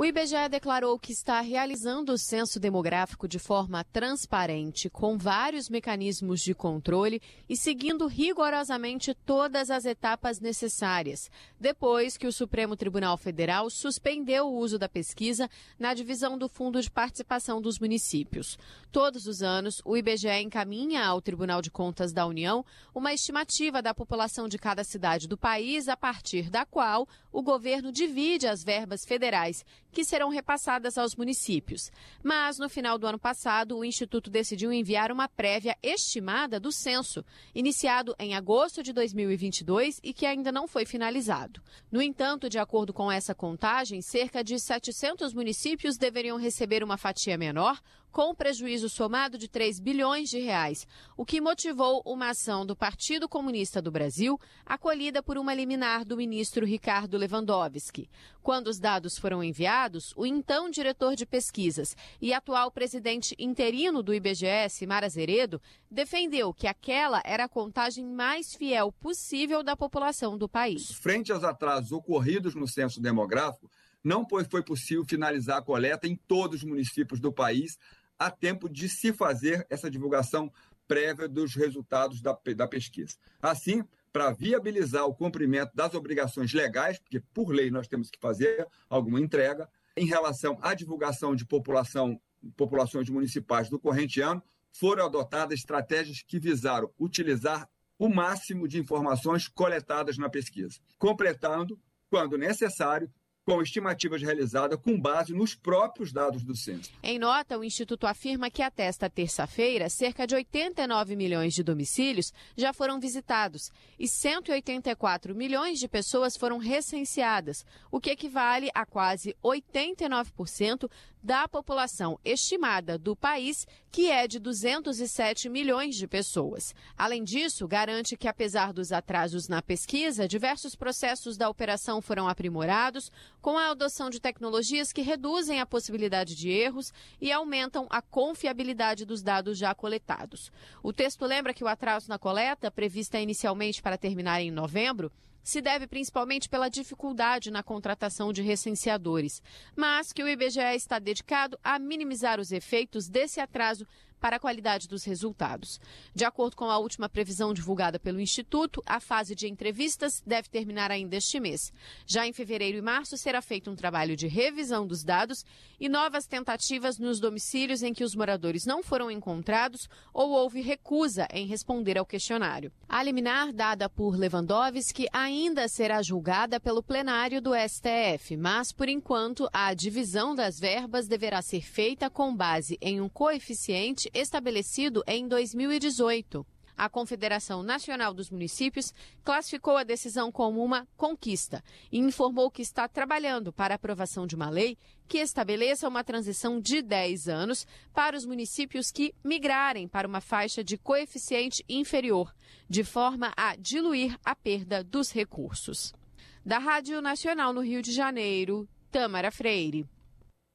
O IBGE declarou que está realizando o censo demográfico de forma transparente, com vários mecanismos de controle e seguindo rigorosamente todas as etapas necessárias, depois que o Supremo Tribunal Federal suspendeu o uso da pesquisa na divisão do Fundo de Participação dos Municípios. Todos os anos, o IBGE encaminha ao Tribunal de Contas da União uma estimativa da população de cada cidade do país, a partir da qual o governo divide as verbas federais que serão repassadas aos municípios. Mas, no final do ano passado, o Instituto decidiu enviar uma prévia estimada do censo, iniciado em agosto de 2022 e que ainda não foi finalizado. No entanto, de acordo com essa contagem, cerca de 700 municípios deveriam receber uma fatia menor, com prejuízo somado de 3 bilhões de reais, o que motivou uma ação do Partido Comunista do Brasil, acolhida por uma liminar do ministro Ricardo Lewandowski. Quando os dados foram enviados, o então diretor de pesquisas e atual presidente interino do IBGE, Mara Zeredo, defendeu que aquela era a contagem mais fiel possível da população do país. Frente aos atrasos ocorridos no censo demográfico, não foi possível finalizar a coleta em todos os municípios do país há tempo de se fazer essa divulgação prévia dos resultados da, da pesquisa. Assim, para viabilizar o cumprimento das obrigações legais, porque por lei nós temos que fazer alguma entrega, em relação à divulgação de população, populações municipais do corrente ano, foram adotadas estratégias que visaram utilizar o máximo de informações coletadas na pesquisa, completando, quando necessário, com estimativas realizadas com base nos próprios dados do censo. Em nota, o Instituto afirma que até esta terça-feira, cerca de 89 milhões de domicílios já foram visitados e 184 milhões de pessoas foram recenseadas, o que equivale a quase 89% da população estimada do país, que é de 207 milhões de pessoas. Além disso, garante que, apesar dos atrasos na pesquisa, diversos processos da operação foram aprimorados, com a adoção de tecnologias que reduzem a possibilidade de erros e aumentam a confiabilidade dos dados já coletados. O texto lembra que o atraso na coleta, prevista inicialmente para terminar em novembro, se deve principalmente pela dificuldade na contratação de recenseadores, mas que o IBGE está dedicado a minimizar os efeitos desse atraso para a qualidade dos resultados. De acordo com a última previsão divulgada pelo Instituto, a fase de entrevistas deve terminar ainda este mês. Já em fevereiro e março será feito um trabalho de revisão dos dados e novas tentativas nos domicílios em que os moradores não foram encontrados ou houve recusa em responder ao questionário. A liminar dada por Lewandowski ainda será julgada pelo plenário do STF, mas por enquanto a divisão das verbas deverá ser feita com base em um coeficiente estabelecido em 2018. A Confederação Nacional dos Municípios classificou a decisão como uma conquista e informou que está trabalhando para a aprovação de uma lei que estabeleça uma transição de 10 anos para os municípios que migrarem para uma faixa de coeficiente inferior, de forma a diluir a perda dos recursos. Da Rádio Nacional no Rio de Janeiro, Tâmara Freire.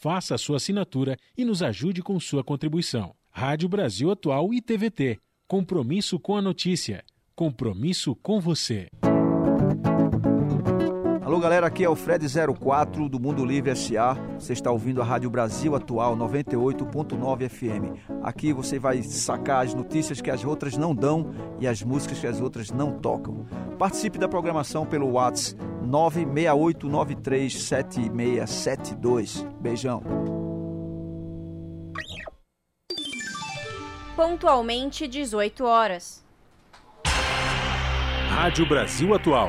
faça a sua assinatura e nos ajude com sua contribuição. Rádio Brasil Atual e TVT. Compromisso com a notícia. Compromisso com você. Galera, aqui é o Fred04 do Mundo Livre SA. Você está ouvindo a Rádio Brasil Atual 98.9 FM. Aqui você vai sacar as notícias que as outras não dão e as músicas que as outras não tocam. Participe da programação pelo WhatsApp 968937672. Beijão. Pontualmente 18 horas. Rádio Brasil Atual.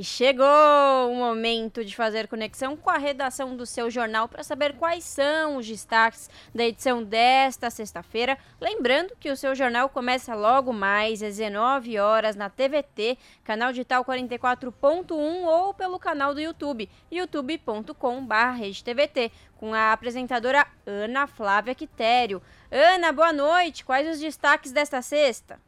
E chegou o momento de fazer conexão com a redação do seu jornal para saber quais são os destaques da edição desta sexta-feira. Lembrando que o seu jornal começa logo mais às 19 horas na TVT, canal digital 44.1 ou pelo canal do YouTube, youtube.com/tvt, com a apresentadora Ana Flávia Quitério. Ana, boa noite. Quais os destaques desta sexta?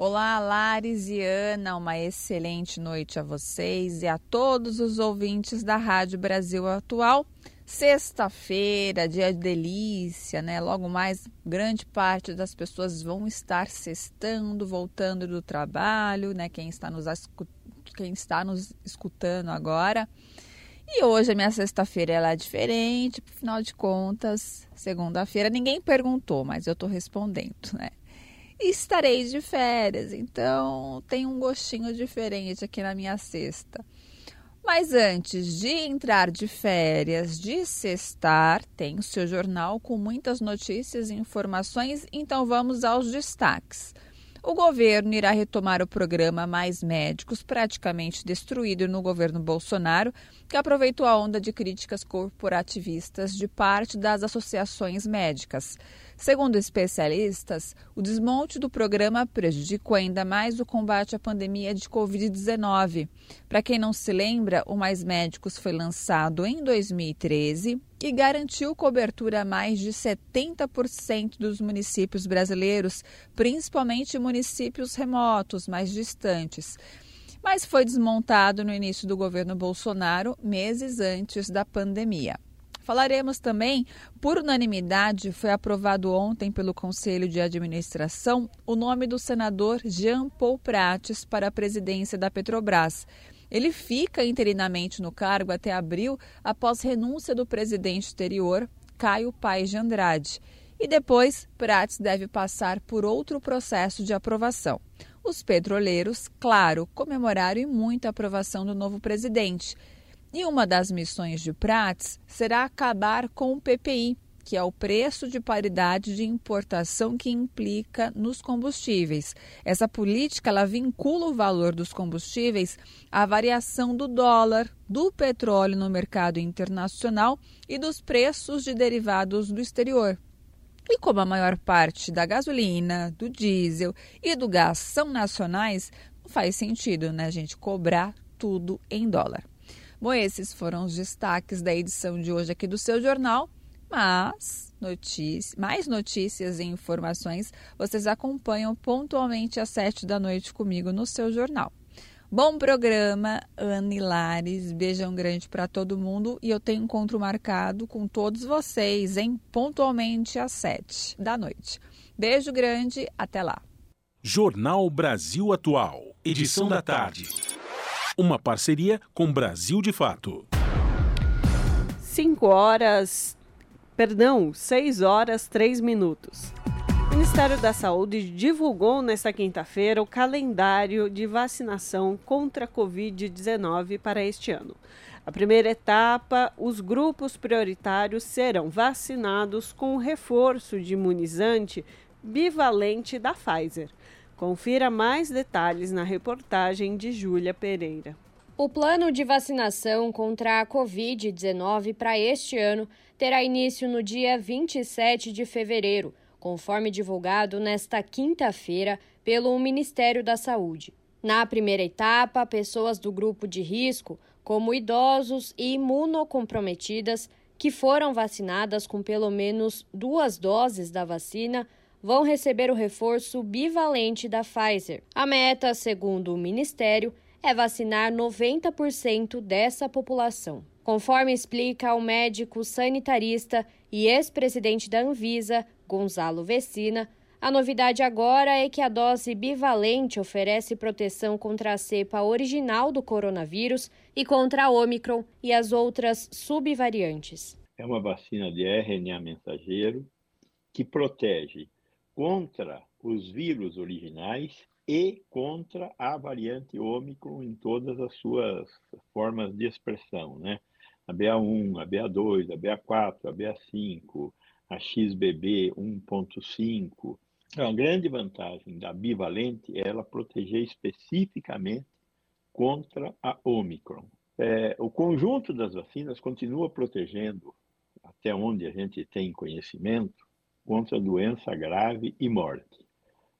Olá, Lares e Ana, uma excelente noite a vocês e a todos os ouvintes da Rádio Brasil Atual. Sexta-feira, dia de delícia, né? Logo mais, grande parte das pessoas vão estar sextando, voltando do trabalho, né? Quem está nos, quem está nos escutando agora. E hoje a minha sexta-feira é diferente, afinal de contas, segunda-feira ninguém perguntou, mas eu estou respondendo, né? Estarei de férias, então tem um gostinho diferente aqui na minha cesta. Mas antes de entrar de férias, de sextar, tem o seu jornal com muitas notícias e informações, então vamos aos destaques. O governo irá retomar o programa Mais Médicos, praticamente destruído no governo Bolsonaro, que aproveitou a onda de críticas corporativistas de parte das associações médicas. Segundo especialistas, o desmonte do programa prejudicou ainda mais o combate à pandemia de Covid-19. Para quem não se lembra, o Mais Médicos foi lançado em 2013 e garantiu cobertura a mais de 70% dos municípios brasileiros, principalmente municípios remotos, mais distantes mas foi desmontado no início do governo Bolsonaro, meses antes da pandemia. Falaremos também, por unanimidade, foi aprovado ontem pelo Conselho de Administração o nome do senador Jean Paul Prates para a presidência da Petrobras. Ele fica interinamente no cargo até abril, após renúncia do presidente anterior, Caio Paes de Andrade. E depois, Prates deve passar por outro processo de aprovação. Os petroleiros, claro, comemoraram e muito a aprovação do novo presidente e uma das missões de Prats será acabar com o PPI, que é o preço de paridade de importação que implica nos combustíveis. Essa política ela vincula o valor dos combustíveis à variação do dólar, do petróleo no mercado internacional e dos preços de derivados do exterior. E como a maior parte da gasolina, do diesel e do gás são nacionais, não faz sentido né, gente cobrar tudo em dólar. Bom, esses foram os destaques da edição de hoje aqui do seu jornal. Mas notícias, mais notícias e informações vocês acompanham pontualmente às sete da noite comigo no seu jornal. Bom programa, Ana Lares. Beijão grande para todo mundo e eu tenho encontro marcado com todos vocês, hein? Pontualmente às sete da noite. Beijo grande, até lá. Jornal Brasil Atual, edição da tarde. Uma parceria com Brasil de Fato. 5 horas, perdão, 6 horas 3 minutos. O Ministério da Saúde divulgou nesta quinta-feira o calendário de vacinação contra a Covid-19 para este ano. A primeira etapa, os grupos prioritários serão vacinados com reforço de imunizante bivalente da Pfizer. Confira mais detalhes na reportagem de Júlia Pereira. O plano de vacinação contra a Covid-19 para este ano terá início no dia 27 de fevereiro conforme divulgado nesta quinta-feira pelo Ministério da Saúde. Na primeira etapa, pessoas do grupo de risco, como idosos e imunocomprometidas, que foram vacinadas com pelo menos duas doses da vacina, vão receber o reforço bivalente da Pfizer. A meta, segundo o Ministério, é vacinar 90% dessa população. Conforme explica o médico sanitarista e ex-presidente da Anvisa, Gonzalo Vecina, a novidade agora é que a dose bivalente oferece proteção contra a cepa original do coronavírus e contra a Omicron e as outras subvariantes. É uma vacina de RNA mensageiro que protege contra os vírus originais e contra a variante Omicron em todas as suas formas de expressão, né? A BA1, a BA2, a BA4, a BA5, a XBB 1.5. É a grande vantagem da bivalente é ela proteger especificamente contra a Omicron. É, o conjunto das vacinas continua protegendo, até onde a gente tem conhecimento, contra doença grave e morte.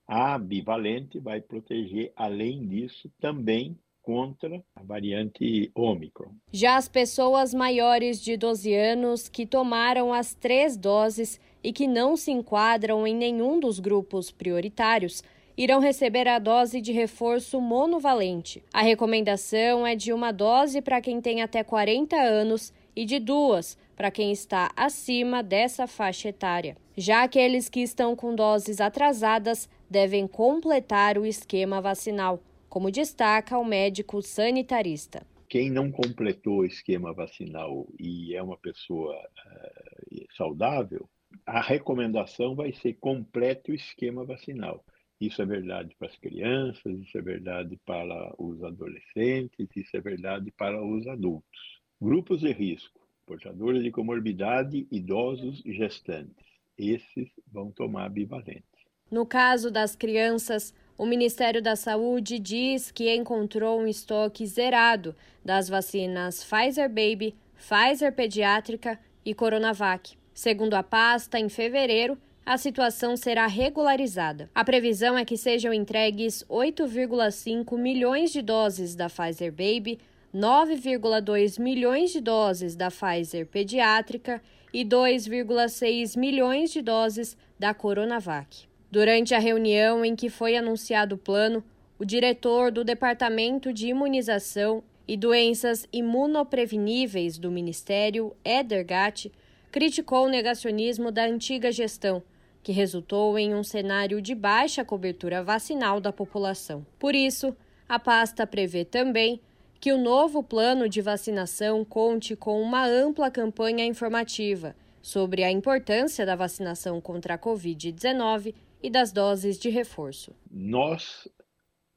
A bivalente vai proteger, além disso, também contra a variante Ômicron. Já as pessoas maiores de 12 anos que tomaram as três doses e que não se enquadram em nenhum dos grupos prioritários irão receber a dose de reforço monovalente. A recomendação é de uma dose para quem tem até 40 anos e de duas para quem está acima dessa faixa etária. Já aqueles que estão com doses atrasadas devem completar o esquema vacinal como destaca o médico sanitarista. Quem não completou o esquema vacinal e é uma pessoa uh, saudável, a recomendação vai ser complete o esquema vacinal. Isso é verdade para as crianças, isso é verdade para os adolescentes, isso é verdade para os adultos. Grupos de risco, portadores de comorbidade, idosos e gestantes. Esses vão tomar bivalente. No caso das crianças, o Ministério da Saúde diz que encontrou um estoque zerado das vacinas Pfizer Baby, Pfizer Pediátrica e Coronavac. Segundo a pasta, em fevereiro, a situação será regularizada. A previsão é que sejam entregues 8,5 milhões de doses da Pfizer Baby, 9,2 milhões de doses da Pfizer Pediátrica e 2,6 milhões de doses da Coronavac. Durante a reunião em que foi anunciado o plano, o diretor do Departamento de Imunização e Doenças Imunopreveníveis do Ministério, Eder Gatti, criticou o negacionismo da antiga gestão, que resultou em um cenário de baixa cobertura vacinal da população. Por isso, a pasta prevê também que o novo plano de vacinação conte com uma ampla campanha informativa sobre a importância da vacinação contra a Covid-19 e das doses de reforço. Nós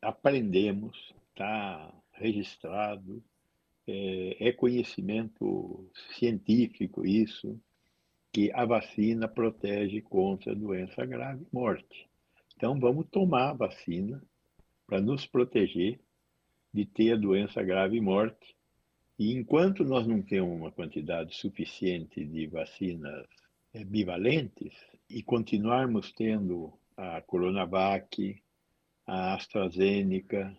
aprendemos, está registrado, é, é conhecimento científico isso, que a vacina protege contra doença grave e morte. Então, vamos tomar a vacina para nos proteger de ter a doença grave e morte. E enquanto nós não temos uma quantidade suficiente de vacinas é, bivalentes, e continuarmos tendo a Coronavac, a AstraZeneca,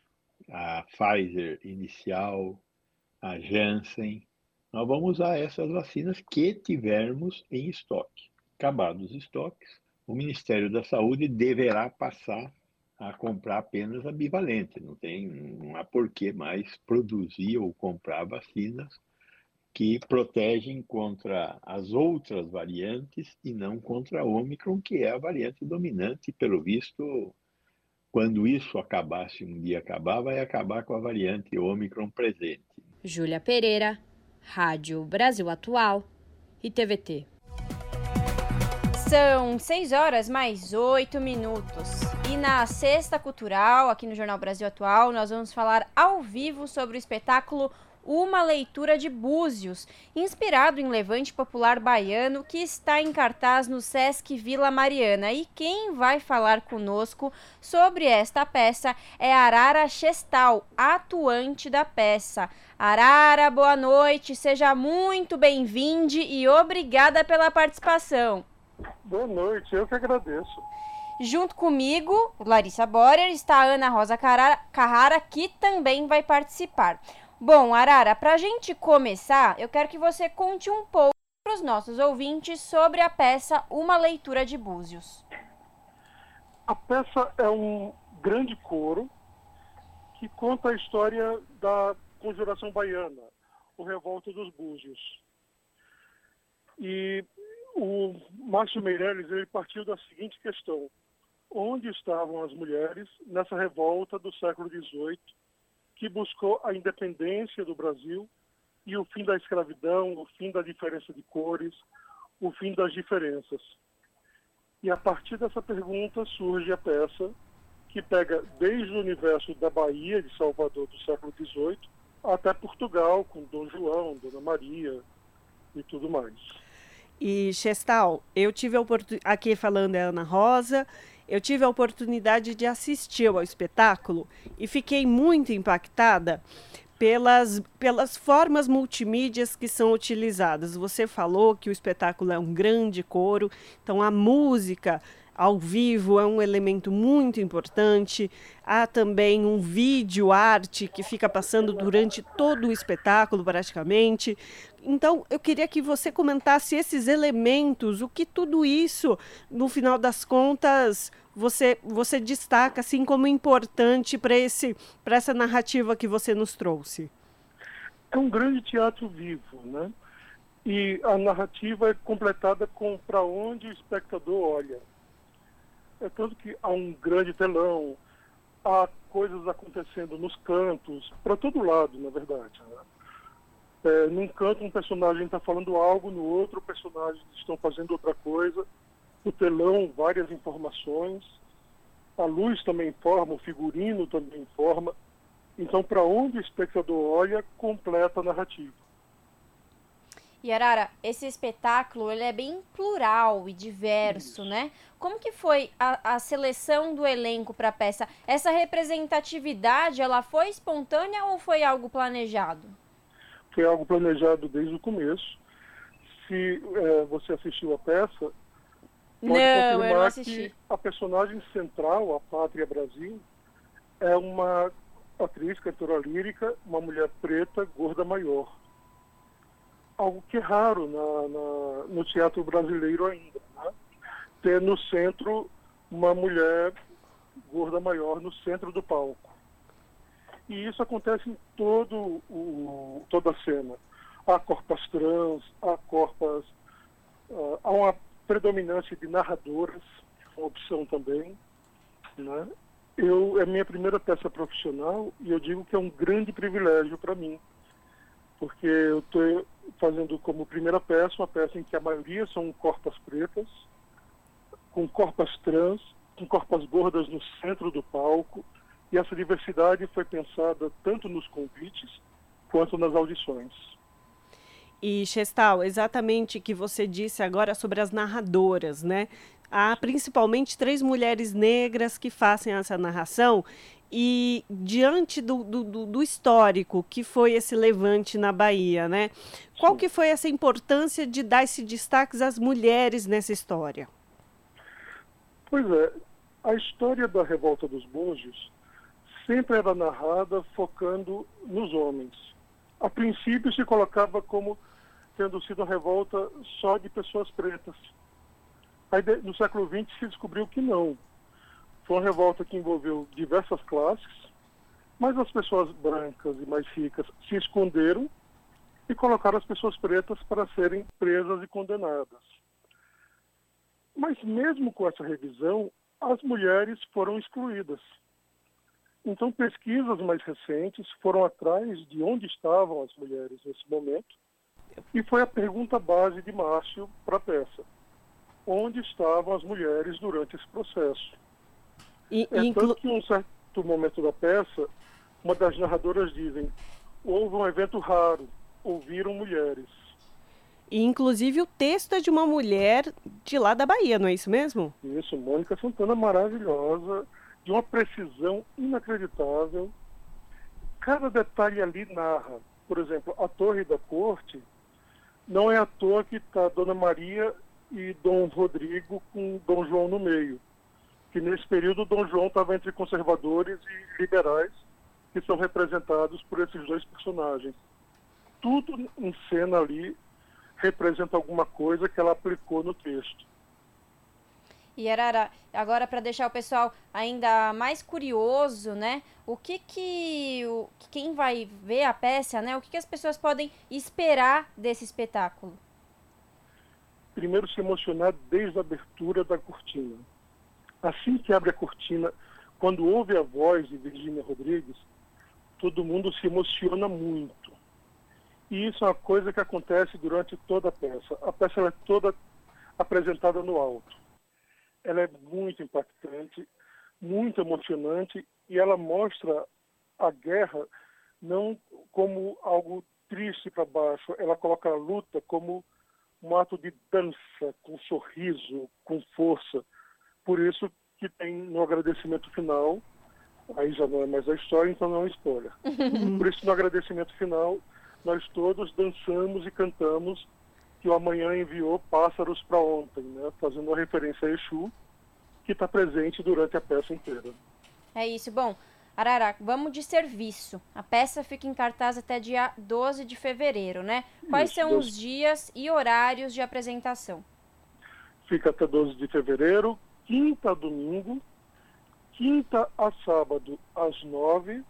a Pfizer inicial, a Janssen, nós vamos usar essas vacinas que tivermos em estoque. Acabados os estoques, o Ministério da Saúde deverá passar a comprar apenas a bivalente. Não tem, não há por que mais produzir ou comprar vacinas que protegem contra as outras variantes e não contra a Omicron, que é a variante dominante, pelo visto, quando isso acabar, se um dia acabar, vai acabar com a variante Omicron presente. Júlia Pereira, Rádio Brasil Atual e TVT. São 6 horas mais 8 minutos. E na Sexta Cultural, aqui no Jornal Brasil Atual, nós vamos falar ao vivo sobre o espetáculo Uma Leitura de Búzios, inspirado em Levante Popular Baiano, que está em cartaz no Sesc Vila Mariana. E quem vai falar conosco sobre esta peça é Arara Chestal, atuante da peça. Arara, boa noite, seja muito bem-vinde e obrigada pela participação. Boa noite, eu que agradeço. Junto comigo, Larissa Borer, está a Ana Rosa Carrara, que também vai participar. Bom, Arara, para a gente começar, eu quero que você conte um pouco para os nossos ouvintes sobre a peça Uma Leitura de Búzios. A peça é um grande coro que conta a história da Conjuração Baiana, o Revolta dos Búzios. E o Márcio Meirelles ele partiu da seguinte questão: onde estavam as mulheres nessa revolta do século XVIII que buscou a independência do Brasil e o fim da escravidão, o fim da diferença de cores, o fim das diferenças? E a partir dessa pergunta surge a peça que pega desde o universo da Bahia, de Salvador, do século XVIII, até Portugal, com Dom João, Dona Maria e tudo mais. E Chestal, eu tive a oportunidade, aqui falando é Ana Rosa, eu tive a oportunidade de assistir ao espetáculo e fiquei muito impactada pelas, pelas formas multimídias que são utilizadas. Você falou que o espetáculo é um grande coro, então a música ao vivo é um elemento muito importante. Há também um vídeo arte que fica passando durante todo o espetáculo, praticamente. Então, eu queria que você comentasse esses elementos, o que tudo isso, no final das contas, você, você destaca assim como importante para essa narrativa que você nos trouxe. É um grande teatro vivo, né? E a narrativa é completada com para onde o espectador olha. É tanto que há um grande telão, há coisas acontecendo nos cantos, para todo lado, na verdade. Né? É, num canto um personagem está falando algo, no outro personagens estão fazendo outra coisa. O telão, várias informações. A luz também informa, o figurino também informa. Então, para onde o espectador olha, completa a narrativa. E Arara, esse espetáculo ele é bem plural e diverso, né? Como que foi a, a seleção do elenco para a peça? Essa representatividade, ela foi espontânea ou foi algo planejado? Foi algo planejado desde o começo. Se é, você assistiu a peça, pode não, eu não que a personagem central, a Pátria Brasil, é uma atriz, cantora lírica, uma mulher preta, gorda maior algo que é raro na, na, no teatro brasileiro ainda. Né? Ter no centro uma mulher gorda maior no centro do palco. E isso acontece em todo o, toda a cena. Há corpas trans, há corpas. Uh, há uma predominância de narradoras, uma opção também. Né? Eu, é minha primeira peça profissional e eu digo que é um grande privilégio para mim porque eu estou fazendo como primeira peça uma peça em que a maioria são corpas pretas, com corpas trans, com corpas gordas no centro do palco, e essa diversidade foi pensada tanto nos convites quanto nas audições. E Chestal, exatamente o que você disse agora sobre as narradoras, né? Há principalmente três mulheres negras que fazem essa narração e diante do, do, do, histórico que foi esse levante na Bahia, né? Qual que foi essa importância de dar esse destaque às mulheres nessa história? Pois é, a história da revolta dos Búzios sempre era narrada focando nos homens. A princípio se colocava como tendo sido uma revolta só de pessoas pretas. Aí no século XX se descobriu que não. Foi uma revolta que envolveu diversas classes, mas as pessoas brancas e mais ricas se esconderam e colocaram as pessoas pretas para serem presas e condenadas. Mas mesmo com essa revisão, as mulheres foram excluídas. Então, pesquisas mais recentes foram atrás de onde estavam as mulheres nesse momento, e foi a pergunta base de Márcio para a peça: onde estavam as mulheres durante esse processo? E, é inclu... tanto que, em um certo momento da peça, uma das narradoras dizem: houve um evento raro, ouviram mulheres. E, inclusive, o texto é de uma mulher de lá da Bahia, não é isso mesmo? Isso, Mônica Santana, maravilhosa, de uma precisão inacreditável. Cada detalhe ali narra. Por exemplo, a Torre da Corte, não é à toa que está Dona Maria e Dom Rodrigo com Dom João no meio. Que nesse período Dom João estava entre conservadores e liberais, que são representados por esses dois personagens. Tudo em cena ali representa alguma coisa que ela aplicou no texto. E Arara, agora para deixar o pessoal ainda mais curioso, né? O que que o, quem vai ver a peça, né? O que, que as pessoas podem esperar desse espetáculo? Primeiro se emocionar desde a abertura da cortina. Assim que abre a cortina, quando ouve a voz de Virginia Rodrigues, todo mundo se emociona muito. E isso é uma coisa que acontece durante toda a peça. A peça é toda apresentada no alto ela é muito impactante, muito emocionante e ela mostra a guerra não como algo triste para baixo, ela coloca a luta como um ato de dança, com sorriso, com força. Por isso que tem no agradecimento final, aí já não é mais a história, então não é spoiler. Por isso no agradecimento final, nós todos dançamos e cantamos que o amanhã enviou pássaros para ontem, né? fazendo uma referência a Exu, que está presente durante a peça inteira. É isso. Bom, Araraca, vamos de serviço. A peça fica em cartaz até dia 12 de fevereiro, né? Quais isso, são 12... os dias e horários de apresentação? Fica até 12 de fevereiro, quinta a domingo, quinta a sábado às 9,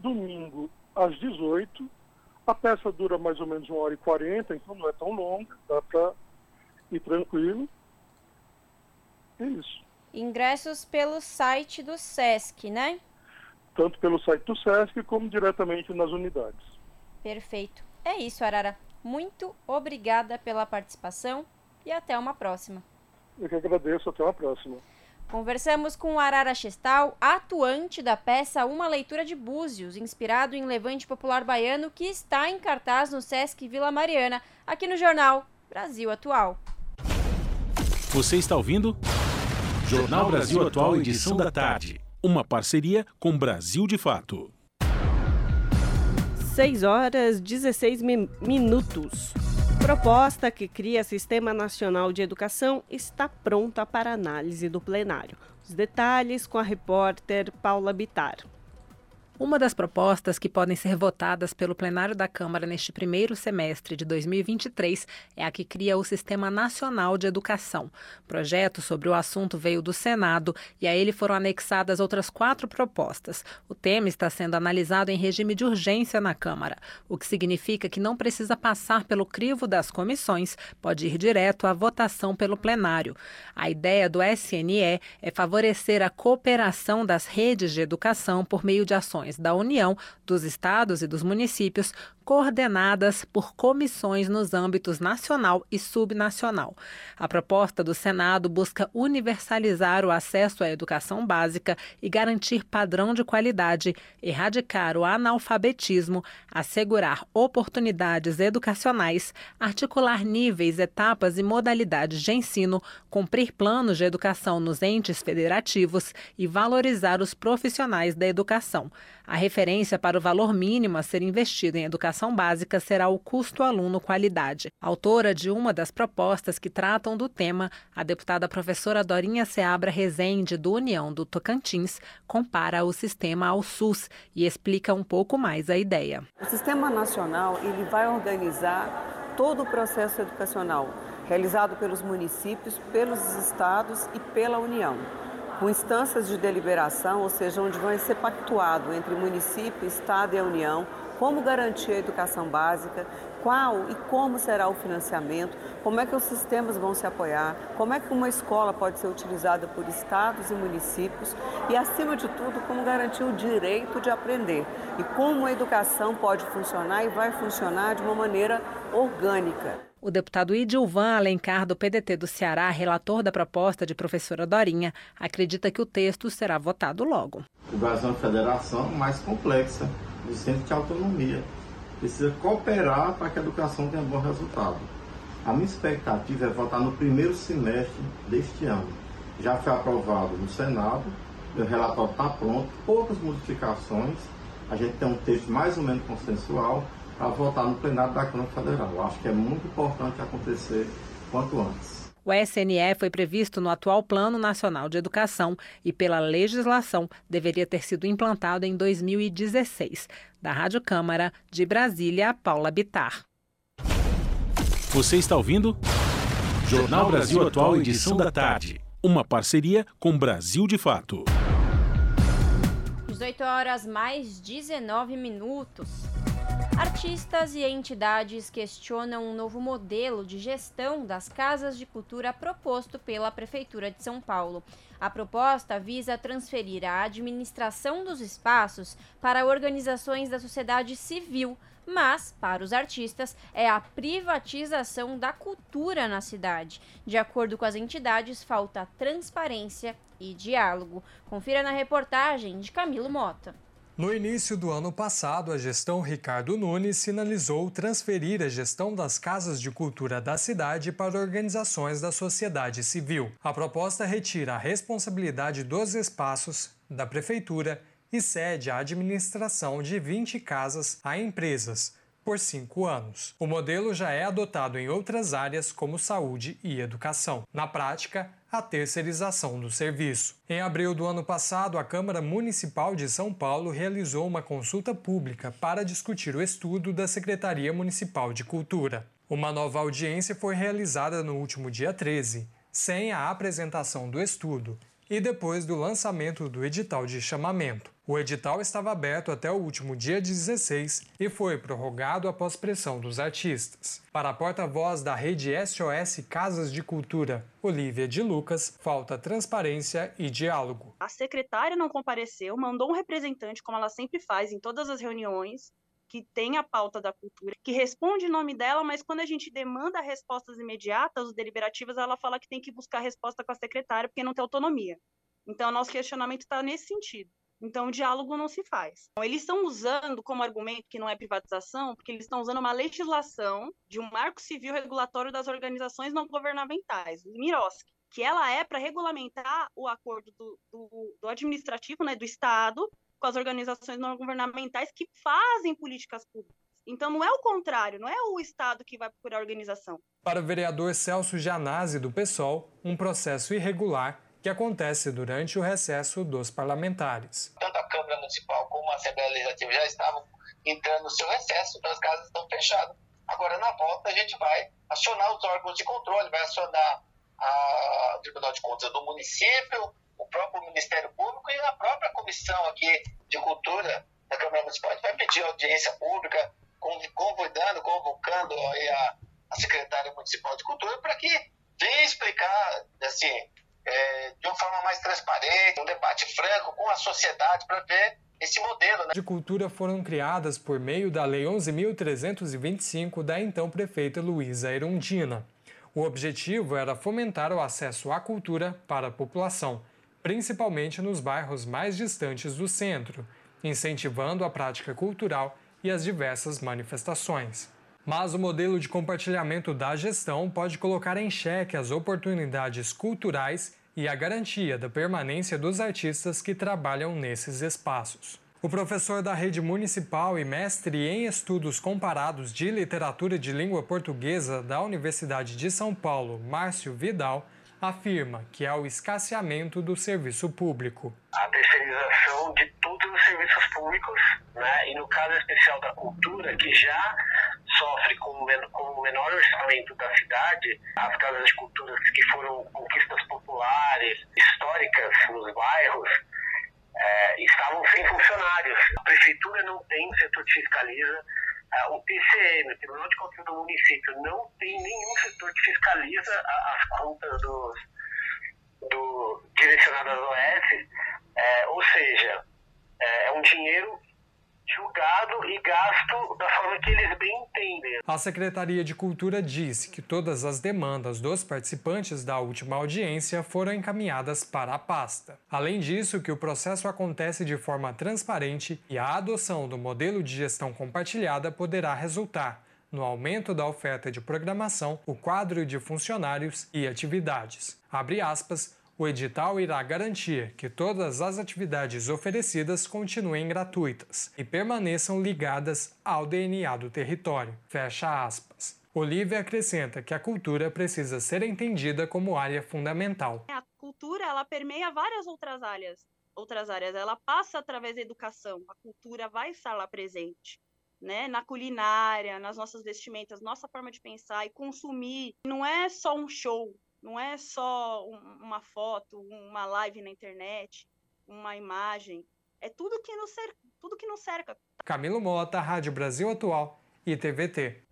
domingo às 18 a peça dura mais ou menos uma hora e quarenta, então não é tão longa, dá para ir tranquilo. É isso. Ingressos pelo site do SESC, né? Tanto pelo site do SESC como diretamente nas unidades. Perfeito. É isso, Arara. Muito obrigada pela participação e até uma próxima. Eu que agradeço, até uma próxima. Conversamos com Arara Chestal, atuante da peça Uma Leitura de Búzios, inspirado em Levante Popular Baiano, que está em cartaz no Sesc Vila Mariana, aqui no jornal Brasil Atual. Você está ouvindo? Jornal Brasil Atual, edição da tarde. Uma parceria com Brasil de Fato. 6 horas 16 mi minutos. Proposta que cria Sistema Nacional de Educação está pronta para análise do plenário. Os detalhes com a repórter Paula Bitar. Uma das propostas que podem ser votadas pelo plenário da Câmara neste primeiro semestre de 2023 é a que cria o Sistema Nacional de Educação. Projeto sobre o assunto veio do Senado e a ele foram anexadas outras quatro propostas. O tema está sendo analisado em regime de urgência na Câmara, o que significa que não precisa passar pelo crivo das comissões, pode ir direto à votação pelo plenário. A ideia do SNE é favorecer a cooperação das redes de educação por meio de ações da União, dos estados e dos municípios coordenadas por comissões nos âmbitos nacional e subnacional. A proposta do Senado busca universalizar o acesso à educação básica e garantir padrão de qualidade, erradicar o analfabetismo, assegurar oportunidades educacionais, articular níveis, etapas e modalidades de ensino, cumprir planos de educação nos entes federativos e valorizar os profissionais da educação. A referência para o valor mínimo a ser investido em educação básica será o custo aluno qualidade. Autora de uma das propostas que tratam do tema, a deputada professora Dorinha Seabra Rezende, do União do Tocantins, compara o sistema ao SUS e explica um pouco mais a ideia. O Sistema Nacional ele vai organizar todo o processo educacional realizado pelos municípios, pelos estados e pela União com instâncias de deliberação, ou seja, onde vai ser pactuado entre município, Estado e a União, como garantir a educação básica, qual e como será o financiamento, como é que os sistemas vão se apoiar, como é que uma escola pode ser utilizada por estados e municípios e, acima de tudo, como garantir o direito de aprender e como a educação pode funcionar e vai funcionar de uma maneira orgânica. O deputado Idilvan Alencar, do PDT do Ceará, relator da proposta de professora Dorinha, acredita que o texto será votado logo. O Brasil é uma federação mais complexa, do centro de autonomia. Precisa cooperar para que a educação tenha bom resultado. A minha expectativa é votar no primeiro semestre deste ano. Já foi aprovado no Senado, o relatório está pronto, poucas modificações, a gente tem um texto mais ou menos consensual, para votar no plenário da Câmara Federal. Eu acho que é muito importante acontecer quanto antes. O SNE foi previsto no atual Plano Nacional de Educação e, pela legislação, deveria ter sido implantado em 2016. Da Rádio Câmara, de Brasília, Paula Bitar. Você está ouvindo? Jornal Brasil Atual, edição da tarde. Uma parceria com Brasil de Fato. 18 horas mais 19 minutos. Artistas e entidades questionam um novo modelo de gestão das casas de cultura proposto pela Prefeitura de São Paulo. A proposta visa transferir a administração dos espaços para organizações da sociedade civil, mas, para os artistas, é a privatização da cultura na cidade. De acordo com as entidades, falta transparência e diálogo. Confira na reportagem de Camilo Mota. No início do ano passado, a gestão Ricardo Nunes sinalizou transferir a gestão das casas de cultura da cidade para organizações da sociedade civil. A proposta retira a responsabilidade dos espaços da prefeitura e cede a administração de 20 casas a empresas por cinco anos. O modelo já é adotado em outras áreas como saúde e educação. Na prática, a terceirização do serviço. Em abril do ano passado, a Câmara Municipal de São Paulo realizou uma consulta pública para discutir o estudo da Secretaria Municipal de Cultura. Uma nova audiência foi realizada no último dia 13, sem a apresentação do estudo e depois do lançamento do edital de chamamento. O edital estava aberto até o último dia 16 e foi prorrogado após pressão dos artistas. Para a porta-voz da rede SOS Casas de Cultura, Olivia de Lucas, falta transparência e diálogo. A secretária não compareceu, mandou um representante, como ela sempre faz em todas as reuniões, que tem a pauta da cultura, que responde em nome dela, mas quando a gente demanda respostas imediatas, os deliberativas, ela fala que tem que buscar resposta com a secretária porque não tem autonomia. Então, nosso questionamento está nesse sentido. Então, o diálogo não se faz. Então, eles estão usando como argumento que não é privatização, porque eles estão usando uma legislação de um marco civil regulatório das organizações não governamentais, o MIROSC, que ela é para regulamentar o acordo do, do, do administrativo, né, do Estado, com as organizações não governamentais que fazem políticas públicas. Então não é o contrário, não é o Estado que vai procurar a organização. Para o vereador Celso Janazzi do PSOL, um processo irregular que acontece durante o recesso dos parlamentares. Tanto a Câmara Municipal como a Assembleia Legislativa já estavam entrando no seu recesso, então as casas estão fechadas. Agora, na volta, a gente vai acionar os órgãos de controle, vai acionar a, o Tribunal de Contas do município, próprio Ministério Público e a própria Comissão aqui de Cultura da Câmara Municipal. A gente vai pedir audiência pública, convidando, convocando a, a secretária municipal de Cultura para que venha explicar, assim, é, de uma forma mais transparente, um debate franco com a sociedade para ver esse modelo. Né? De cultura foram criadas por meio da Lei 11.325 da então prefeita Luísa Erundina. O objetivo era fomentar o acesso à cultura para a população, principalmente nos bairros mais distantes do centro, incentivando a prática cultural e as diversas manifestações. Mas o modelo de compartilhamento da gestão pode colocar em xeque as oportunidades culturais e a garantia da permanência dos artistas que trabalham nesses espaços. O professor da rede municipal e mestre em estudos comparados de literatura de língua portuguesa da Universidade de São Paulo, Márcio Vidal, afirma que é o escasseamento do serviço público. A terceirização de todos os serviços públicos, né? e no caso especial da cultura, que já sofre com o menor orçamento da cidade, as casas de cultura que foram conquistas populares, históricas nos bairros, é, estavam sem funcionários. A prefeitura não tem setor fiscaliza. É, o TCM, o Tribunal de Contas do Município, não tem nenhum setor que fiscaliza as contas dos, do, direcionadas ao OS. É, ou seja, é, é um dinheiro julgado e gasto da forma que eles bem entendem. A Secretaria de Cultura disse que todas as demandas dos participantes da última audiência foram encaminhadas para a pasta. Além disso, que o processo acontece de forma transparente e a adoção do modelo de gestão compartilhada poderá resultar no aumento da oferta de programação, o quadro de funcionários e atividades. Abre aspas, o edital irá garantir que todas as atividades oferecidas continuem gratuitas e permaneçam ligadas ao DNA do território. Fecha aspas. Olivia acrescenta que a cultura precisa ser entendida como área fundamental. A cultura ela permeia várias outras áreas, outras áreas. Ela passa através da educação. A cultura vai estar lá presente. Né, na culinária, nas nossas vestimentas, nossa forma de pensar e consumir. Não é só um show, não é só uma foto, uma live na internet, uma imagem. É tudo que nos cerca. Tudo que nos cerca. Camilo Mota, Rádio Brasil Atual e TVT.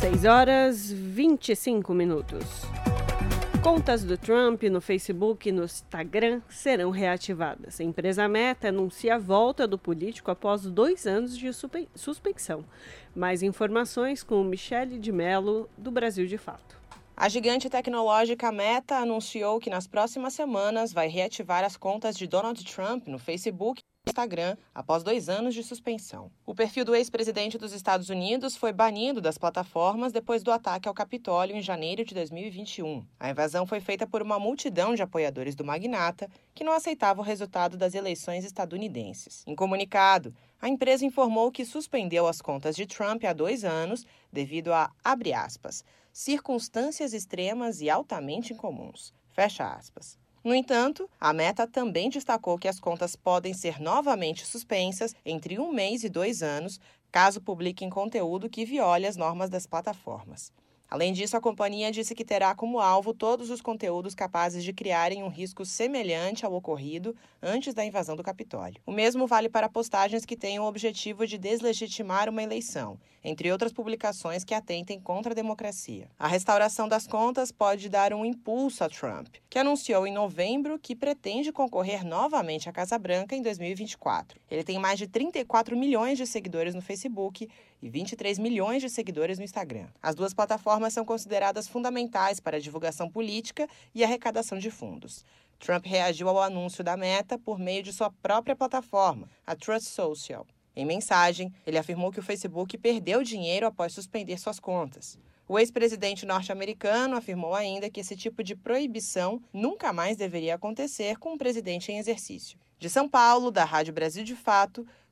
6 horas 25 minutos. Contas do Trump no Facebook e no Instagram serão reativadas. A empresa Meta anuncia a volta do político após dois anos de suspensão. Mais informações com Michele de Mello, do Brasil de Fato. A gigante tecnológica Meta anunciou que nas próximas semanas vai reativar as contas de Donald Trump no Facebook e Instagram após dois anos de suspensão. O perfil do ex-presidente dos Estados Unidos foi banido das plataformas depois do ataque ao Capitólio em janeiro de 2021. A invasão foi feita por uma multidão de apoiadores do magnata que não aceitava o resultado das eleições estadunidenses. Em comunicado, a empresa informou que suspendeu as contas de Trump há dois anos devido a, abre aspas, circunstâncias extremas e altamente incomuns. Fecha aspas. No entanto, a Meta também destacou que as contas podem ser novamente suspensas entre um mês e dois anos, caso publiquem conteúdo que viole as normas das plataformas. Além disso, a companhia disse que terá como alvo todos os conteúdos capazes de criarem um risco semelhante ao ocorrido antes da invasão do Capitólio. O mesmo vale para postagens que tenham o objetivo de deslegitimar uma eleição, entre outras publicações que atentem contra a democracia. A restauração das contas pode dar um impulso a Trump, que anunciou em novembro que pretende concorrer novamente à Casa Branca em 2024. Ele tem mais de 34 milhões de seguidores no Facebook e 23 milhões de seguidores no Instagram. As duas plataformas são consideradas fundamentais para a divulgação política e arrecadação de fundos. Trump reagiu ao anúncio da meta por meio de sua própria plataforma, a Trust Social. Em mensagem, ele afirmou que o Facebook perdeu dinheiro após suspender suas contas. O ex-presidente norte-americano afirmou ainda que esse tipo de proibição nunca mais deveria acontecer com um presidente em exercício. De São Paulo, da Rádio Brasil de Fato,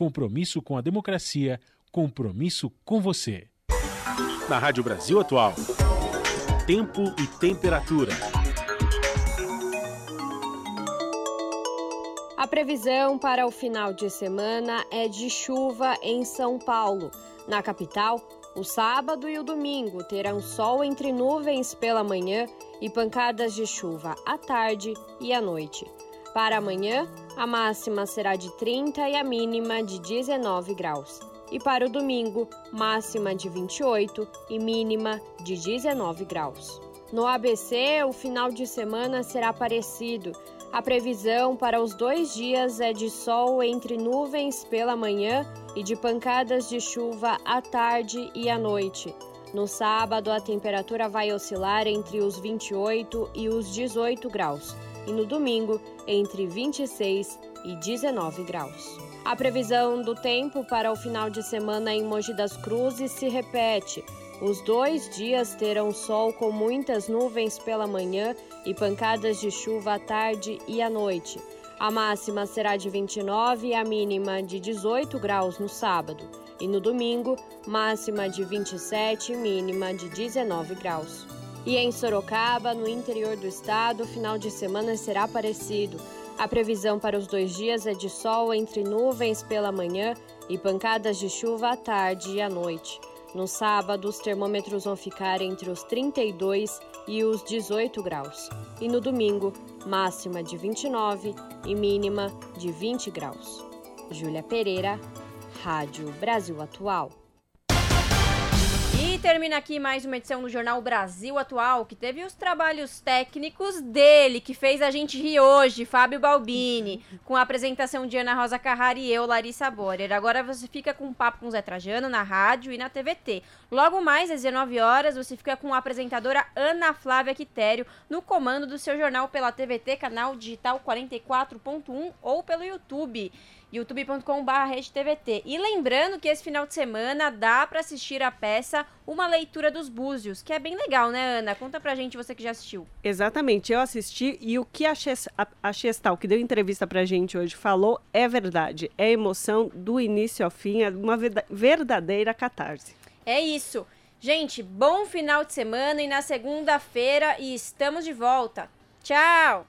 compromisso com a democracia, compromisso com você. Na Rádio Brasil Atual, tempo e temperatura. A previsão para o final de semana é de chuva em São Paulo. Na capital, o sábado e o domingo terão sol entre nuvens pela manhã e pancadas de chuva à tarde e à noite. Para amanhã, a máxima será de 30 e a mínima de 19 graus. E para o domingo, máxima de 28 e mínima de 19 graus. No ABC, o final de semana será parecido. A previsão para os dois dias é de sol entre nuvens pela manhã e de pancadas de chuva à tarde e à noite. No sábado, a temperatura vai oscilar entre os 28 e os 18 graus, e no domingo, entre 26 e 19 graus. A previsão do tempo para o final de semana em Mogi das Cruzes se repete. Os dois dias terão sol com muitas nuvens pela manhã e pancadas de chuva à tarde e à noite. A máxima será de 29 e a mínima de 18 graus no sábado. E no domingo, máxima de 27 e mínima de 19 graus. E em Sorocaba, no interior do estado, o final de semana será parecido. A previsão para os dois dias é de sol entre nuvens pela manhã e pancadas de chuva à tarde e à noite. No sábado, os termômetros vão ficar entre os 32 e os 18 graus. E no domingo, máxima de 29 e mínima de 20 graus. Júlia Pereira, Rádio Brasil Atual. E termina aqui mais uma edição do Jornal Brasil Atual, que teve os trabalhos técnicos dele, que fez a gente rir hoje, Fábio Balbini, com a apresentação de Ana Rosa Carrari e eu, Larissa Borer. Agora você fica com um papo com Zé Trajano na rádio e na TVT. Logo mais, às 19 horas, você fica com a apresentadora Ana Flávia Quitério no comando do seu jornal pela TVT, canal digital 44.1 ou pelo YouTube youtube.com.br TVT. E lembrando que esse final de semana dá para assistir a peça Uma Leitura dos Búzios, que é bem legal, né, Ana? Conta pra gente, você que já assistiu. Exatamente, eu assisti e o que a, a Chestal, que deu entrevista pra gente hoje, falou é verdade. É emoção do início ao fim, é uma verdadeira catarse. É isso. Gente, bom final de semana e na segunda-feira estamos de volta. Tchau!